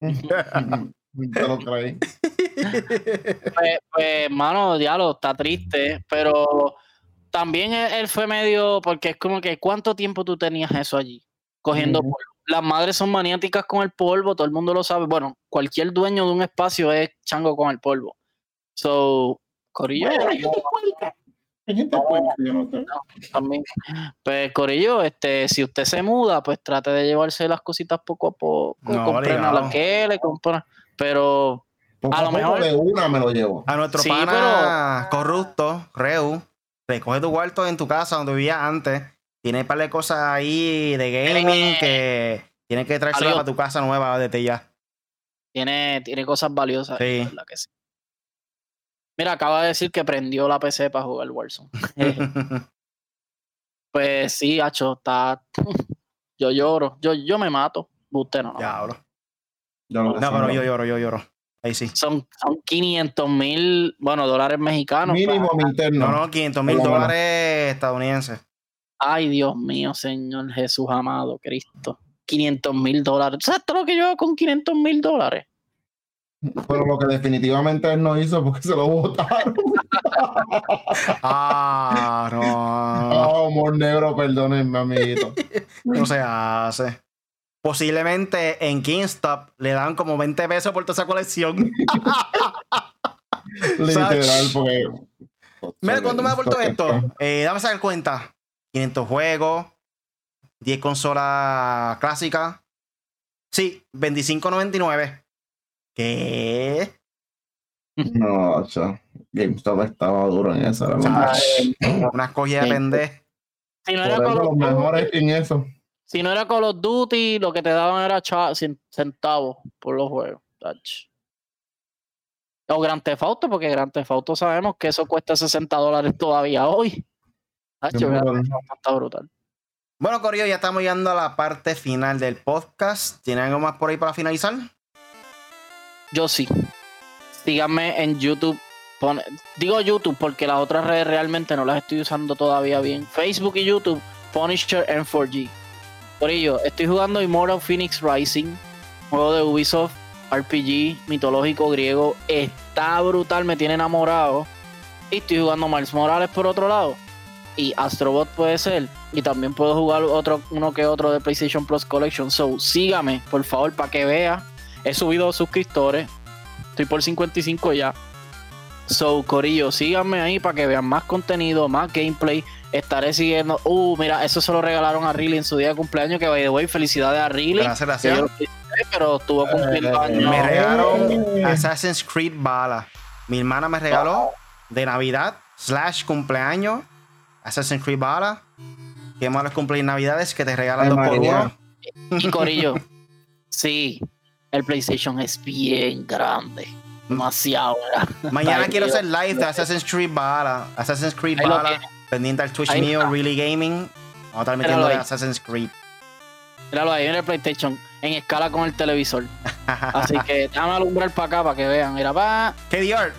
Lo creí. pues, pues, hermano, diablo, está triste, pero también él fue medio, porque es como que, ¿cuánto tiempo tú tenías eso allí? cogiendo polvo. Las madres son maniáticas con el polvo, todo el mundo lo sabe. Bueno, cualquier dueño de un espacio es chango con el polvo. So, Corillo. también. Pues Corillo, este, si usted se muda, pues trate de llevarse las cositas poco a poco. No, compren a la que le compran. Pero a lo mejor. De una me lo llevo. A nuestro pana corrupto, Reu, recoge tu cuarto en tu casa donde vivía antes tiene un par de cosas ahí de gaming que tienes que traerse para tu casa nueva desde ya. Tiene, tiene cosas valiosas. Sí. Mira, acaba de decir que prendió la PC para jugar Warzone. pues sí, Hacho, está. Yo lloro. Yo, yo me mato. Usted no. Ya, bro. no, pero yo lloro, yo lloro. Ahí sí. Son, son 500 mil, bueno, dólares mexicanos. Mínimo interno. No, no, 500 mil dólares estadounidenses. Ay, Dios mío, Señor Jesús amado, Cristo. 500 mil dólares. ¿Sabes todo lo que yo hago con 500 mil dólares? Pero lo que definitivamente él no hizo porque se lo votaron. ah, no. Oh, amor negro, perdónenme, amiguito. no se hace. Posiblemente en Kingstop le dan como 20 pesos por toda esa colección. Literal, porque. Mira, ¿cuánto me da por todo esto? Eh, dame a dar cuenta. 500 juegos, 10 consolas clásicas. Sí, 25.99. ¿Qué? No, GameStop estaba duro en eso. Una escogida de pendejo. Si no era con los mejores en eso. Si no era Call of Duty, lo que te daban era centavos por los juegos. O Grand Theft Auto, porque Grand Theft Auto sabemos que eso cuesta 60 dólares todavía hoy. Bueno, Corio, ya estamos llegando a la parte final del podcast. ¿Tiene algo más por ahí para finalizar? Yo sí. Síganme en YouTube. digo YouTube porque las otras redes realmente no las estoy usando todavía bien. Facebook y YouTube. Punisher M4G. Por ello, estoy jugando Immortal Phoenix Rising, juego de Ubisoft, RPG, mitológico griego. Está brutal, me tiene enamorado. Y estoy jugando Miles Morales por otro lado. Y Astrobot puede ser. Y también puedo jugar otro, uno que otro de PlayStation Plus Collection. So, sígame, por favor, para que vea. He subido suscriptores. Estoy por 55 ya. So, Corillo, síganme ahí para que vean más contenido, más gameplay. Estaré siguiendo. Uh, mira, eso se lo regalaron a Riley en su día de cumpleaños. Que by the way, felicidades a Riley. Gracias, gracias. Pero estuvo cumpliendo Eh, años. Me regalaron Assassin's Creed Bala. Mi hermana me regaló de Navidad slash cumpleaños Assassin's Creed Bala. Qué malos cumpleaños navidades que te regalan Ay, dos por uno. Y Corillo, sí, el PlayStation es bien grande. Demasiado, ¿verdad? Mañana quiero hacer live de Assassin's Creed Bala. Assassin's Creed Bala. Pendiente al Twitch Ahí mío, está. Really Gaming. Vamos a estar metiendo de ahí. Assassin's Creed. Míralo ahí en el PlayStation, en escala con el televisor. Así que déjame alumbrar para acá para que vean. Mira, pa. KDR.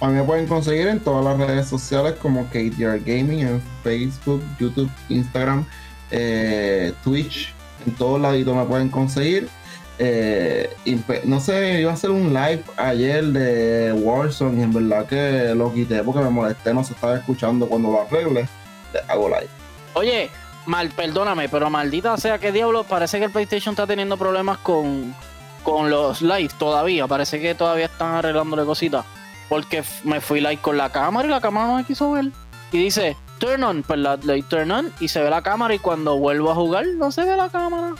A mí me pueden conseguir en todas las redes sociales como KDR Gaming, en Facebook, YouTube, Instagram, eh, Twitch, en todos laditos me pueden conseguir. Eh, pe- no sé, iba a hacer un live ayer de Warzone y en verdad que lo quité porque me molesté, no se estaba escuchando cuando lo arregle. le Hago live. Oye, mal, perdóname, pero maldita sea que diablo, parece que el PlayStation está teniendo problemas con, con los live todavía. Parece que todavía están arreglándole cositas. Porque me fui live con la cámara y la cámara no me quiso ver. Y dice, turn on, pues la, doy turn on y se ve la cámara y cuando vuelvo a jugar no se ve la cámara.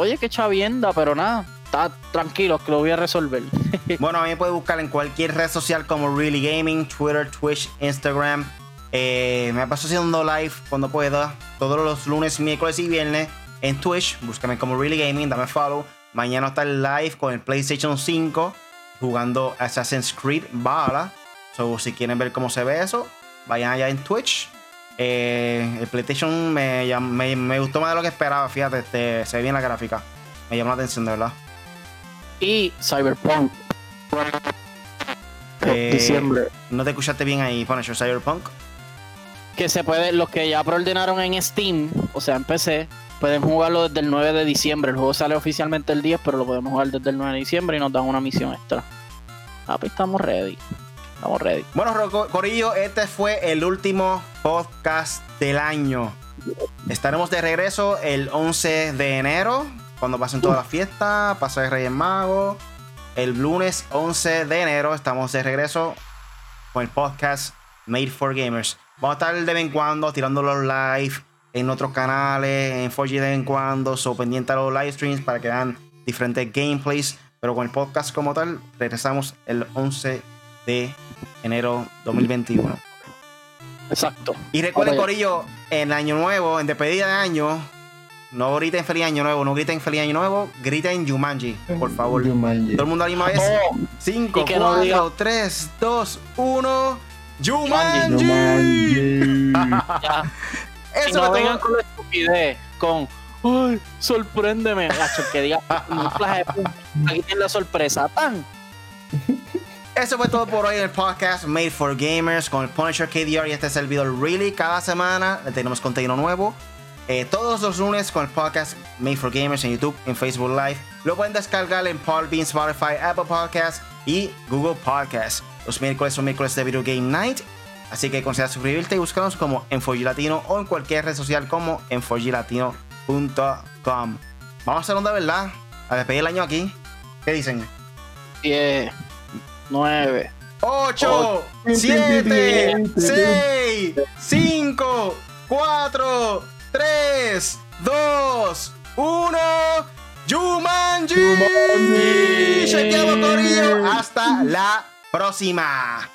Oye, qué chavienda, pero nada, está tranquilo que lo voy a resolver. Bueno, a mí me puede buscar en cualquier red social como Really Gaming, Twitter, Twitch, Instagram. Eh, me paso haciendo live cuando pueda, todos los lunes, miércoles y viernes en Twitch. Búscame como Really Gaming, dame follow. Mañana está el live con el PlayStation 5 jugando Assassin's Creed Bala. So, si quieren ver cómo se ve eso, vayan allá en Twitch. Eh, el PlayStation me, me, me gustó más de lo que esperaba, fíjate, este, se ve bien la gráfica. Me llamó la atención, de verdad. Y Cyberpunk. Eh, Diciembre. No te escuchaste bien ahí, Punisher Cyberpunk. que se puede, los que ya preordenaron en Steam, o sea en PC, pueden jugarlo desde el 9 de diciembre. El juego sale oficialmente el 10, pero lo podemos jugar desde el 9 de diciembre y nos dan una misión extra. Ah, pues estamos ready. Estamos ready. Bueno, Rocco- Corillo, este fue el último podcast del año. Estaremos de regreso el 11 de enero, cuando pasen todas las fiestas, pasa el Reyes Mago. El lunes 11 de enero estamos de regreso con el podcast Made for Gamers. Vamos a estar de vez en cuando tirando los live en otros canales, en 4G de vez en cuando, so pendiente a los live streams para que vean diferentes gameplays. Pero con el podcast como tal, regresamos el 11 de enero 2021. Exacto. Y recuerden, Corillo, en Año Nuevo, en despedida de año, no griten Feliz Año Nuevo, no griten Feliz Año Nuevo, griten Yumanji, por favor. Jumanji. Todo el mundo a la misma vez. Oh, 5, y que no 4, 3, 2, 1. Yumanji. Yumanji. ya. Y Eso no vengan todo. con la estupidez, con ¡Ay! ¡Sorpréndeme! Gacho, que diga un flash de Aquí tienen la sorpresa. ¡Tan! Eso fue todo por hoy en el podcast Made for Gamers con el Punisher KDR y este servidor Really. Cada semana tenemos contenido nuevo. Eh, todos los lunes con el podcast Made for Gamers en YouTube, en Facebook Live. Lo pueden descargar en Podbean, Spotify, Apple Podcasts y Google Podcasts. Los miércoles son miércoles de Video Game Night. Así que considera suscribirte y búscanos como en 4G Latino o en cualquier red social como en 4glatino.com. Vamos a hacer onda, ¿verdad? A despedir el año aquí. ¿Qué dicen? 10, 9, 8, 7, 6, 5, 4, 3, 2, 1. Jumanji. Jumanji. Chequeamos, Corillo. Hasta la próxima.